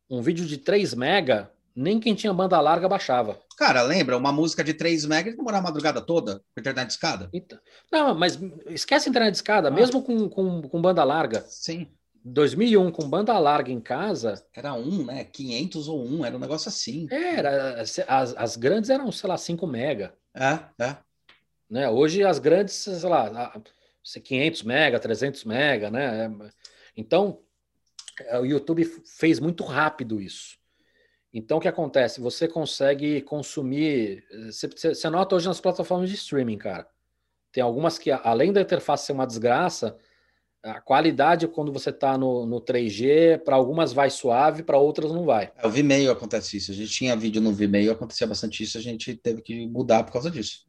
um vídeo de 3 mega, nem quem tinha banda larga baixava. Cara, lembra? Uma música de 3 megas demorar a madrugada toda com internet de escada? Então, não, mas esquece a internet de escada, Ah. mesmo com, com, com banda larga. Sim. 2001, com banda larga em casa, Era um, né? 500 ou um, era um negócio assim. era as, as grandes eram, sei lá, 5 mega. É, é. Né? Hoje as grandes, sei lá, a- 500 mega, 300 mega, né? Então, o YouTube fez muito rápido isso. Então, o que acontece? Você consegue consumir. Você, você nota hoje nas plataformas de streaming, cara. Tem algumas que, além da interface ser uma desgraça, a qualidade quando você está no, no 3G, para algumas vai suave, para outras não vai. É, o Vimeo acontece isso. A gente tinha vídeo no Vimeo, acontecia bastante isso, a gente teve que mudar por causa disso.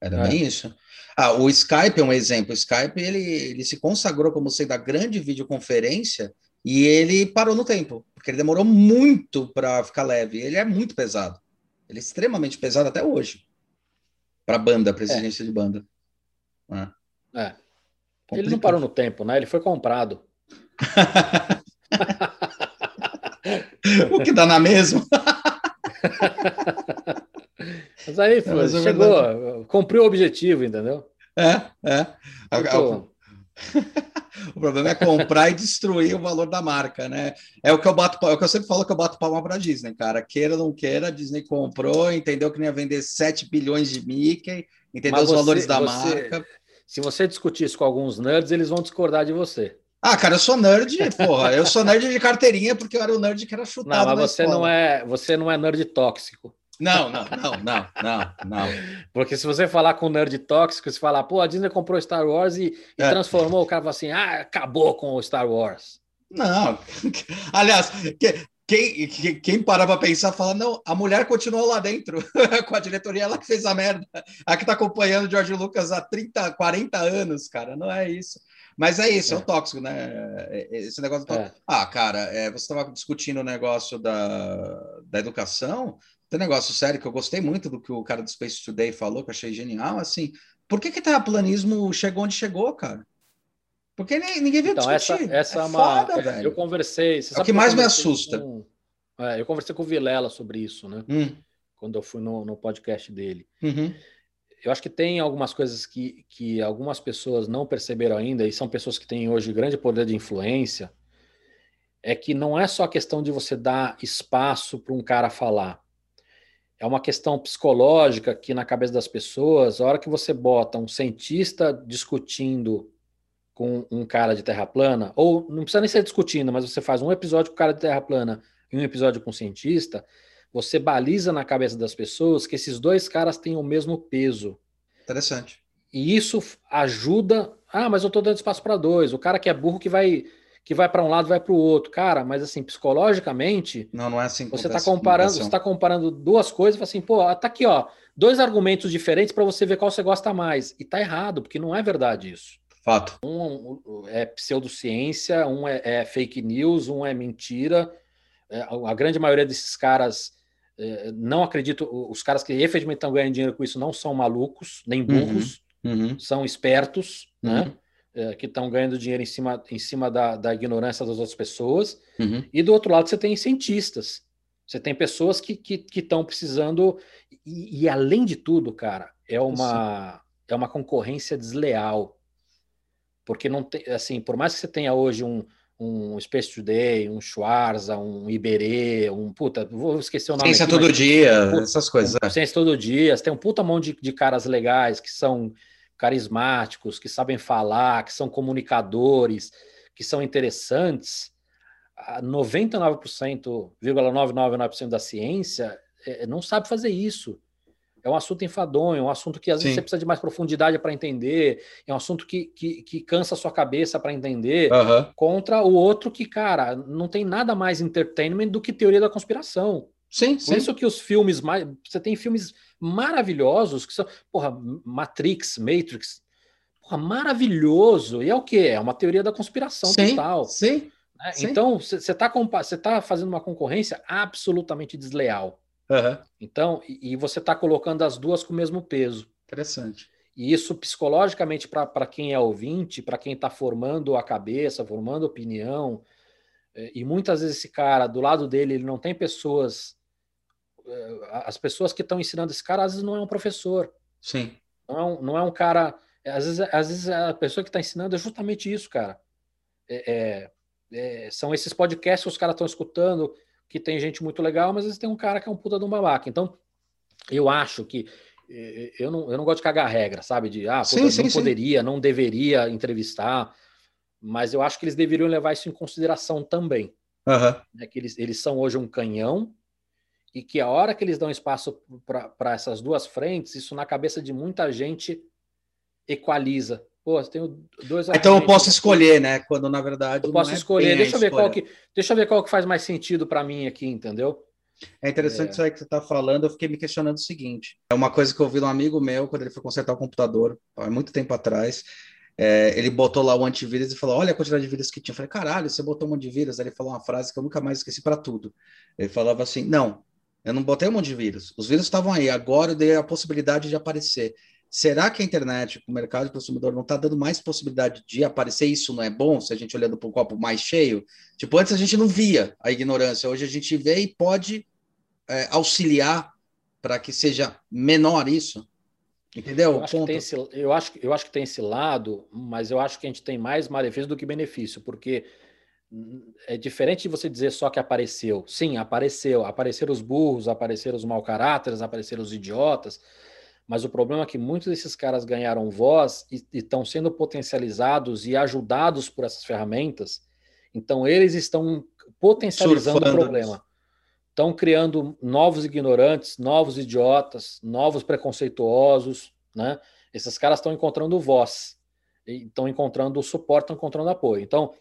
Era é. bem isso. Ah, o Skype é um exemplo. O Skype ele, ele se consagrou como sendo a grande videoconferência e ele parou no tempo, porque ele demorou muito para ficar leve. Ele é muito pesado. Ele é extremamente pesado até hoje. Para banda, para exigência é. de banda. É. é. Ele não parou no tempo, né? Ele foi comprado. o que dá na mesma. Mas aí, pô, é, chegou, cumpriu o objetivo, entendeu? É, é. Muito... o problema é comprar e destruir o valor da marca, né? É o que eu bato, é o que eu sempre falo que eu bato palma para Disney, cara. Queira ou não queira, a Disney comprou, entendeu que nem ia vender 7 bilhões de Mickey, entendeu Mas os você, valores da você, marca. Se você discutir isso com alguns nerds, eles vão discordar de você. Ah, cara, eu sou nerd, porra. Eu sou nerd de carteirinha porque eu era o nerd que era chutado. Não, mas você escola. não é, você não é nerd tóxico. Não, não, não, não, não, não. Porque se você falar com nerd tóxico, você falar, pô, a Disney comprou Star Wars e, e é. transformou, o cara assim, ah, acabou com o Star Wars. Não. Aliás, quem, quem parar para pensar fala, não, a mulher continuou lá dentro com a diretoria, ela que fez a merda. A que está acompanhando o George Lucas há 30, 40 anos, cara, não é isso. Mas é isso, é, é o tóxico, né? É, é, esse negócio. É. Ah, cara, é, você estava discutindo o negócio da, da educação. Tem um negócio sério que eu gostei muito do que o cara do Space Today falou, que eu achei genial. Assim, por que que terraplanismo chegou onde chegou, cara? Porque ninguém veio então, discutir. Essa, essa é, é uma. Foda, velho. Eu conversei. é o que mais me assusta. Com, é, eu conversei com o Vilela sobre isso, né? Hum. Quando eu fui no, no podcast dele. Uhum. Eu acho que tem algumas coisas que, que algumas pessoas não perceberam ainda, e são pessoas que têm hoje grande poder de influência, é que não é só a questão de você dar espaço para um cara falar. É uma questão psicológica que na cabeça das pessoas, a hora que você bota um cientista discutindo com um cara de terra plana, ou não precisa nem ser discutindo, mas você faz um episódio com o cara de terra plana e um episódio com um cientista, você baliza na cabeça das pessoas que esses dois caras têm o mesmo peso. Interessante. E isso ajuda. Ah, mas eu estou dando espaço para dois. O cara que é burro que vai que vai para um lado vai para o outro, cara. Mas assim, psicologicamente, não, não é assim. Você está comparando, você tá comparando duas coisas, assim, pô, tá aqui, ó, dois argumentos diferentes para você ver qual você gosta mais. E tá errado, porque não é verdade isso. Fato. Um é pseudociência, um é, é fake news, um é mentira. É, a grande maioria desses caras, é, não acredito, os caras que efetivamente estão ganhando dinheiro com isso não são malucos, nem uhum, burros, uhum, uhum. são espertos, né? Uhum. É, que estão ganhando dinheiro em cima, em cima da, da ignorância das outras pessoas. Uhum. E do outro lado, você tem cientistas. Você tem pessoas que estão que, que precisando. E, e, além de tudo, cara, é uma, é uma concorrência desleal porque não tem, assim, por mais que você tenha hoje um, um Space Today, um Schwarza, um Iberê, um puta, vou esquecer o nome. Ciência aqui, todo dia, puta, essas coisas. Um, é. Ciência todo dia, você tem um puta mão de, de caras legais que são carismáticos, que sabem falar, que são comunicadores, que são interessantes. 99,999% da ciência é, não sabe fazer isso é um assunto enfadonho, é um assunto que às vezes Sim. você precisa de mais profundidade para entender, é um assunto que, que, que cansa a sua cabeça para entender, uhum. contra o outro que, cara, não tem nada mais entertainment do que teoria da conspiração. Sim, Por sim. isso que os filmes mais. Você tem filmes maravilhosos que são. Porra, Matrix, Matrix. Porra, maravilhoso. E é o quê? É uma teoria da conspiração sim, total. Sim. Né? sim. Então, você está tá fazendo uma concorrência absolutamente desleal. Uhum. Então, e, e você está colocando as duas com o mesmo peso. Interessante. E isso psicologicamente para quem é ouvinte, para quem está formando a cabeça, formando opinião, é, e muitas vezes esse cara, do lado dele, ele não tem pessoas. É, as pessoas que estão ensinando esse cara, às vezes não é um professor. Sim. Não é um, não é um cara. Às vezes, às vezes a pessoa que está ensinando é justamente isso, cara. É, é, é, são esses podcasts que os caras estão escutando, que tem gente muito legal, mas às vezes tem um cara que é um puta de um babaca. Então, eu acho que eh, eu não, eu não gosto de cagar regra, sabe? De ah, sim, sim, não sim. poderia, não deveria entrevistar. mas eu acho que eles deveriam levar isso em consideração também. Uhum. Né? Que eles, eles são hoje um canhão e que a hora que eles dão espaço para essas duas frentes, isso na cabeça de muita gente equaliza. Pô, tenho dois. Então eu posso escolher, né? Quando na verdade. Eu posso é escolher. Deixa eu ver qual que, deixa eu ver qual que faz mais sentido para mim aqui, entendeu? É interessante é. isso aí que você está falando. Eu fiquei me questionando o seguinte: é uma coisa que eu ouvi de um amigo meu quando ele foi consertar o computador, há muito tempo atrás. É, ele botou lá o antivírus e falou: Olha a quantidade de vírus que tinha. Eu falei: Caralho, você botou um monte de vírus. Aí ele falou uma frase que eu nunca mais esqueci para tudo. Ele falava assim: Não, eu não botei um monte de vírus. Os vírus estavam aí, agora eu dei a possibilidade de aparecer. Será que a internet, o mercado de consumidor, não está dando mais possibilidade de aparecer? Isso não é bom se a gente olhando para o copo mais cheio? Tipo, antes a gente não via a ignorância, hoje a gente vê e pode é, auxiliar para que seja menor isso. Entendeu? Eu acho, esse, eu, acho, eu acho que tem esse lado, mas eu acho que a gente tem mais malefício do que benefício, porque é diferente de você dizer só que apareceu. Sim, apareceu. Apareceram os burros, apareceram os mau caráteres, apareceram os idiotas. Mas o problema é que muitos desses caras ganharam voz e estão sendo potencializados e ajudados por essas ferramentas. Então, eles estão potencializando Surfando. o problema. Estão criando novos ignorantes, novos idiotas, novos preconceituosos. Né? Esses caras estão encontrando voz, estão encontrando suporte, estão encontrando apoio. Então,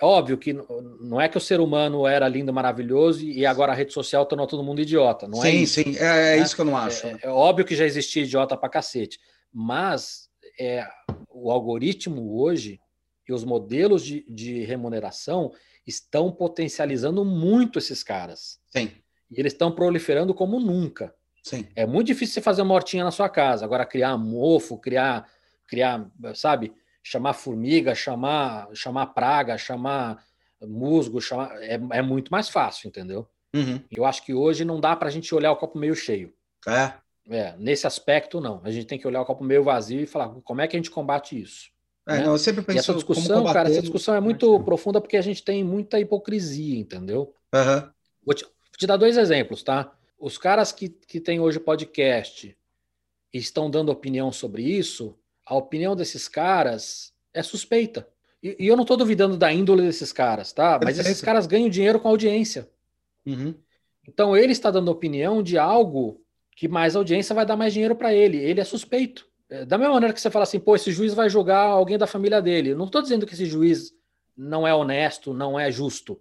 óbvio que não é que o ser humano era lindo, maravilhoso e agora a rede social tornou todo mundo idiota. Não sim, é isso, sim, é, é né? isso que eu não acho. É, é, óbvio que já existia idiota pra cacete, mas é, o algoritmo hoje e os modelos de, de remuneração estão potencializando muito esses caras. Sim. E eles estão proliferando como nunca. Sim. É muito difícil você fazer uma hortinha na sua casa. Agora, criar mofo, criar, criar, sabe? Chamar formiga, chamar, chamar praga, chamar musgo, chamar, é, é muito mais fácil, entendeu? Uhum. Eu acho que hoje não dá para a gente olhar o copo meio cheio. É. É, nesse aspecto, não. A gente tem que olhar o copo meio vazio e falar como é que a gente combate isso. É, né? não, eu sempre penso e essa discussão, cara, essa discussão é muito profunda porque a gente tem muita hipocrisia, entendeu? Uhum. Vou, te, vou te dar dois exemplos, tá? Os caras que, que têm hoje podcast e estão dando opinião sobre isso, a opinião desses caras é suspeita. E, e eu não estou duvidando da índole desses caras, tá? Mas esses caras ganham dinheiro com audiência. Uhum. Então ele está dando opinião de algo que mais audiência vai dar mais dinheiro para ele. Ele é suspeito. É, da mesma maneira que você fala assim, pô, esse juiz vai julgar alguém da família dele. Eu não estou dizendo que esse juiz não é honesto, não é justo,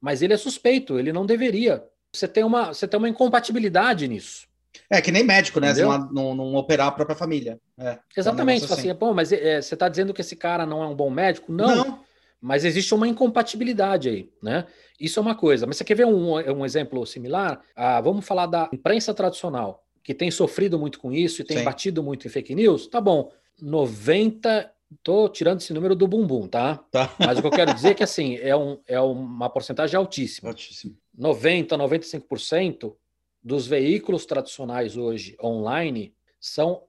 mas ele é suspeito, ele não deveria. Você tem uma, você tem uma incompatibilidade nisso. É que nem médico, né? Não, não, não, operar a própria família. É, Exatamente. É um assim. assim, mas é, você está dizendo que esse cara não é um bom médico? Não. não. Mas existe uma incompatibilidade aí, né? Isso é uma coisa. Mas você quer ver um, um exemplo similar? Ah, vamos falar da imprensa tradicional, que tem sofrido muito com isso e tem Sim. batido muito em fake news. Tá bom. 90 Tô tirando esse número do bumbum, tá? tá? Mas o que eu quero dizer é que assim, é, um, é uma porcentagem altíssima. Altíssimo. 90, 95% dos veículos tradicionais hoje online são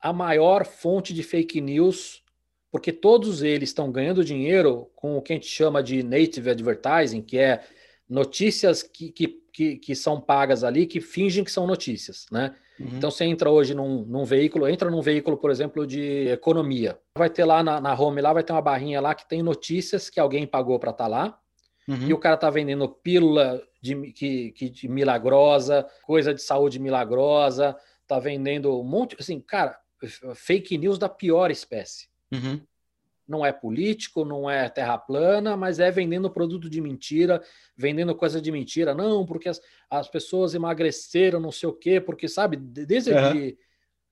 a maior fonte de fake news, porque todos eles estão ganhando dinheiro com o que a gente chama de native advertising, que é notícias que, que, que, que são pagas ali, que fingem que são notícias, né? Uhum. Então você entra hoje num, num, veículo, entra num veículo, por exemplo, de economia. Vai ter lá na, na home, lá vai ter uma barrinha lá que tem notícias que alguém pagou para estar tá lá, uhum. e o cara tá vendendo pílula de, que, que, de milagrosa, coisa de saúde milagrosa, tá vendendo um monte, assim, cara, fake news da pior espécie. Uhum. Não é político, não é terra plana, mas é vendendo produto de mentira, vendendo coisa de mentira. Não, porque as, as pessoas emagreceram, não sei o quê, porque, sabe, desde uhum. de,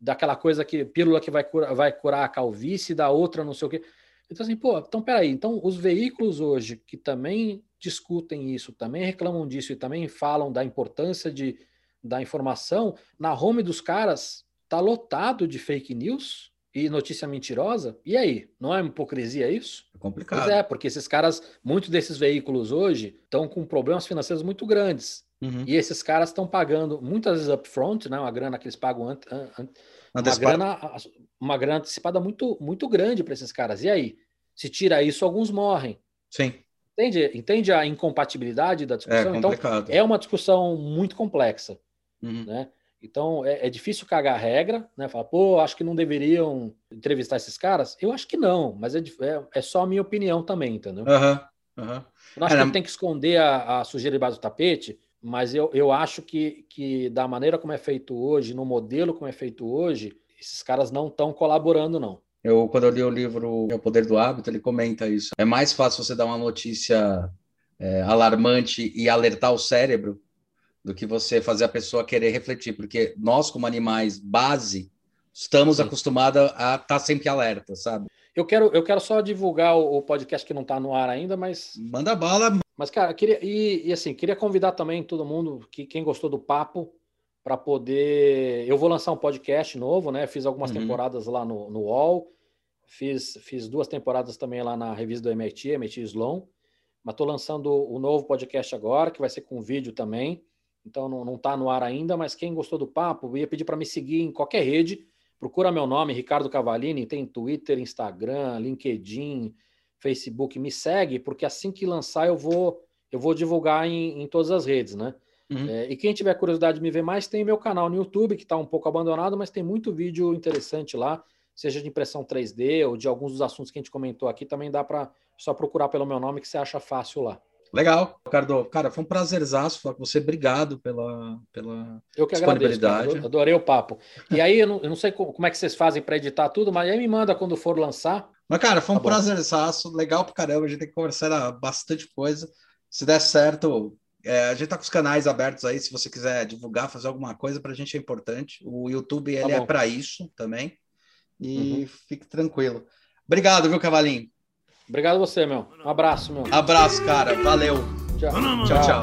daquela coisa que pílula que vai curar, vai curar a calvície, da outra, não sei o quê. Então, assim, pô, então peraí. Então, os veículos hoje que também discutem isso, também reclamam disso e também falam da importância de, da informação, na home dos caras tá lotado de fake news e notícia mentirosa. E aí, não é hipocrisia isso? É complicado. Pois é, porque esses caras, muitos desses veículos hoje estão com problemas financeiros muito grandes. Uhum. E esses caras estão pagando, muitas vezes upfront, né, uma grana que eles pagam an, an, uma, grana, uma grana antecipada muito, muito grande para esses caras. E aí? Se tira isso, alguns morrem. Sim. Entende, entende a incompatibilidade da discussão? É então, é uma discussão muito complexa. Uhum. Né? Então é, é, difícil cagar a regra, né? Falar, pô, acho que não deveriam entrevistar esses caras. Eu acho que não, mas é, é, é só a minha opinião também, entendeu? Uhum, uhum. Eu acho é, que tem que esconder a, a sujeira debaixo do tapete, mas eu, eu acho que, que da maneira como é feito hoje, no modelo como é feito hoje, esses caras não estão colaborando, não. Eu, quando eu li o livro O Poder do Hábito, ele comenta isso. É mais fácil você dar uma notícia é, alarmante e alertar o cérebro do que você fazer a pessoa querer refletir, porque nós, como animais base, estamos acostumados a estar tá sempre alerta, sabe? Eu quero, eu quero só divulgar o, o podcast que não está no ar ainda, mas. Manda bala. Mas, cara, queria, e, e assim, queria convidar também todo mundo, que quem gostou do papo, para poder. Eu vou lançar um podcast novo, né? Fiz algumas uhum. temporadas lá no, no UOL, fiz, fiz duas temporadas também lá na revista do MIT, MIT Sloan, mas estou lançando o novo podcast agora, que vai ser com vídeo também. Então não está no ar ainda, mas quem gostou do papo, ia pedir para me seguir em qualquer rede. Procura meu nome, Ricardo Cavalini, tem Twitter, Instagram, LinkedIn, Facebook, me segue, porque assim que lançar eu vou eu vou divulgar em, em todas as redes, né? Uhum. É, e quem tiver curiosidade de me ver mais, tem meu canal no YouTube, que está um pouco abandonado, mas tem muito vídeo interessante lá, seja de impressão 3D ou de alguns dos assuntos que a gente comentou aqui, também dá para só procurar pelo meu nome que você acha fácil lá. Legal, Ricardo. Cara, foi um prazerzaço falar com você. Obrigado pela, pela eu que disponibilidade. Agradeço, adorei o papo. E aí, eu não, eu não sei como é que vocês fazem para editar tudo, mas aí me manda quando for lançar. Mas, cara, foi um tá prazerzaço. Legal pra caramba. A gente tem que conversar bastante coisa. Se der certo, é, a gente tá com os canais abertos aí. Se você quiser divulgar, fazer alguma coisa, pra gente é importante. O YouTube, ele tá é para isso também. E uhum. fique tranquilo. Obrigado, viu, Cavalinho? Obrigado a você, meu. Um abraço, meu. Abraço, cara. Valeu. Tchau. Tchau, tchau.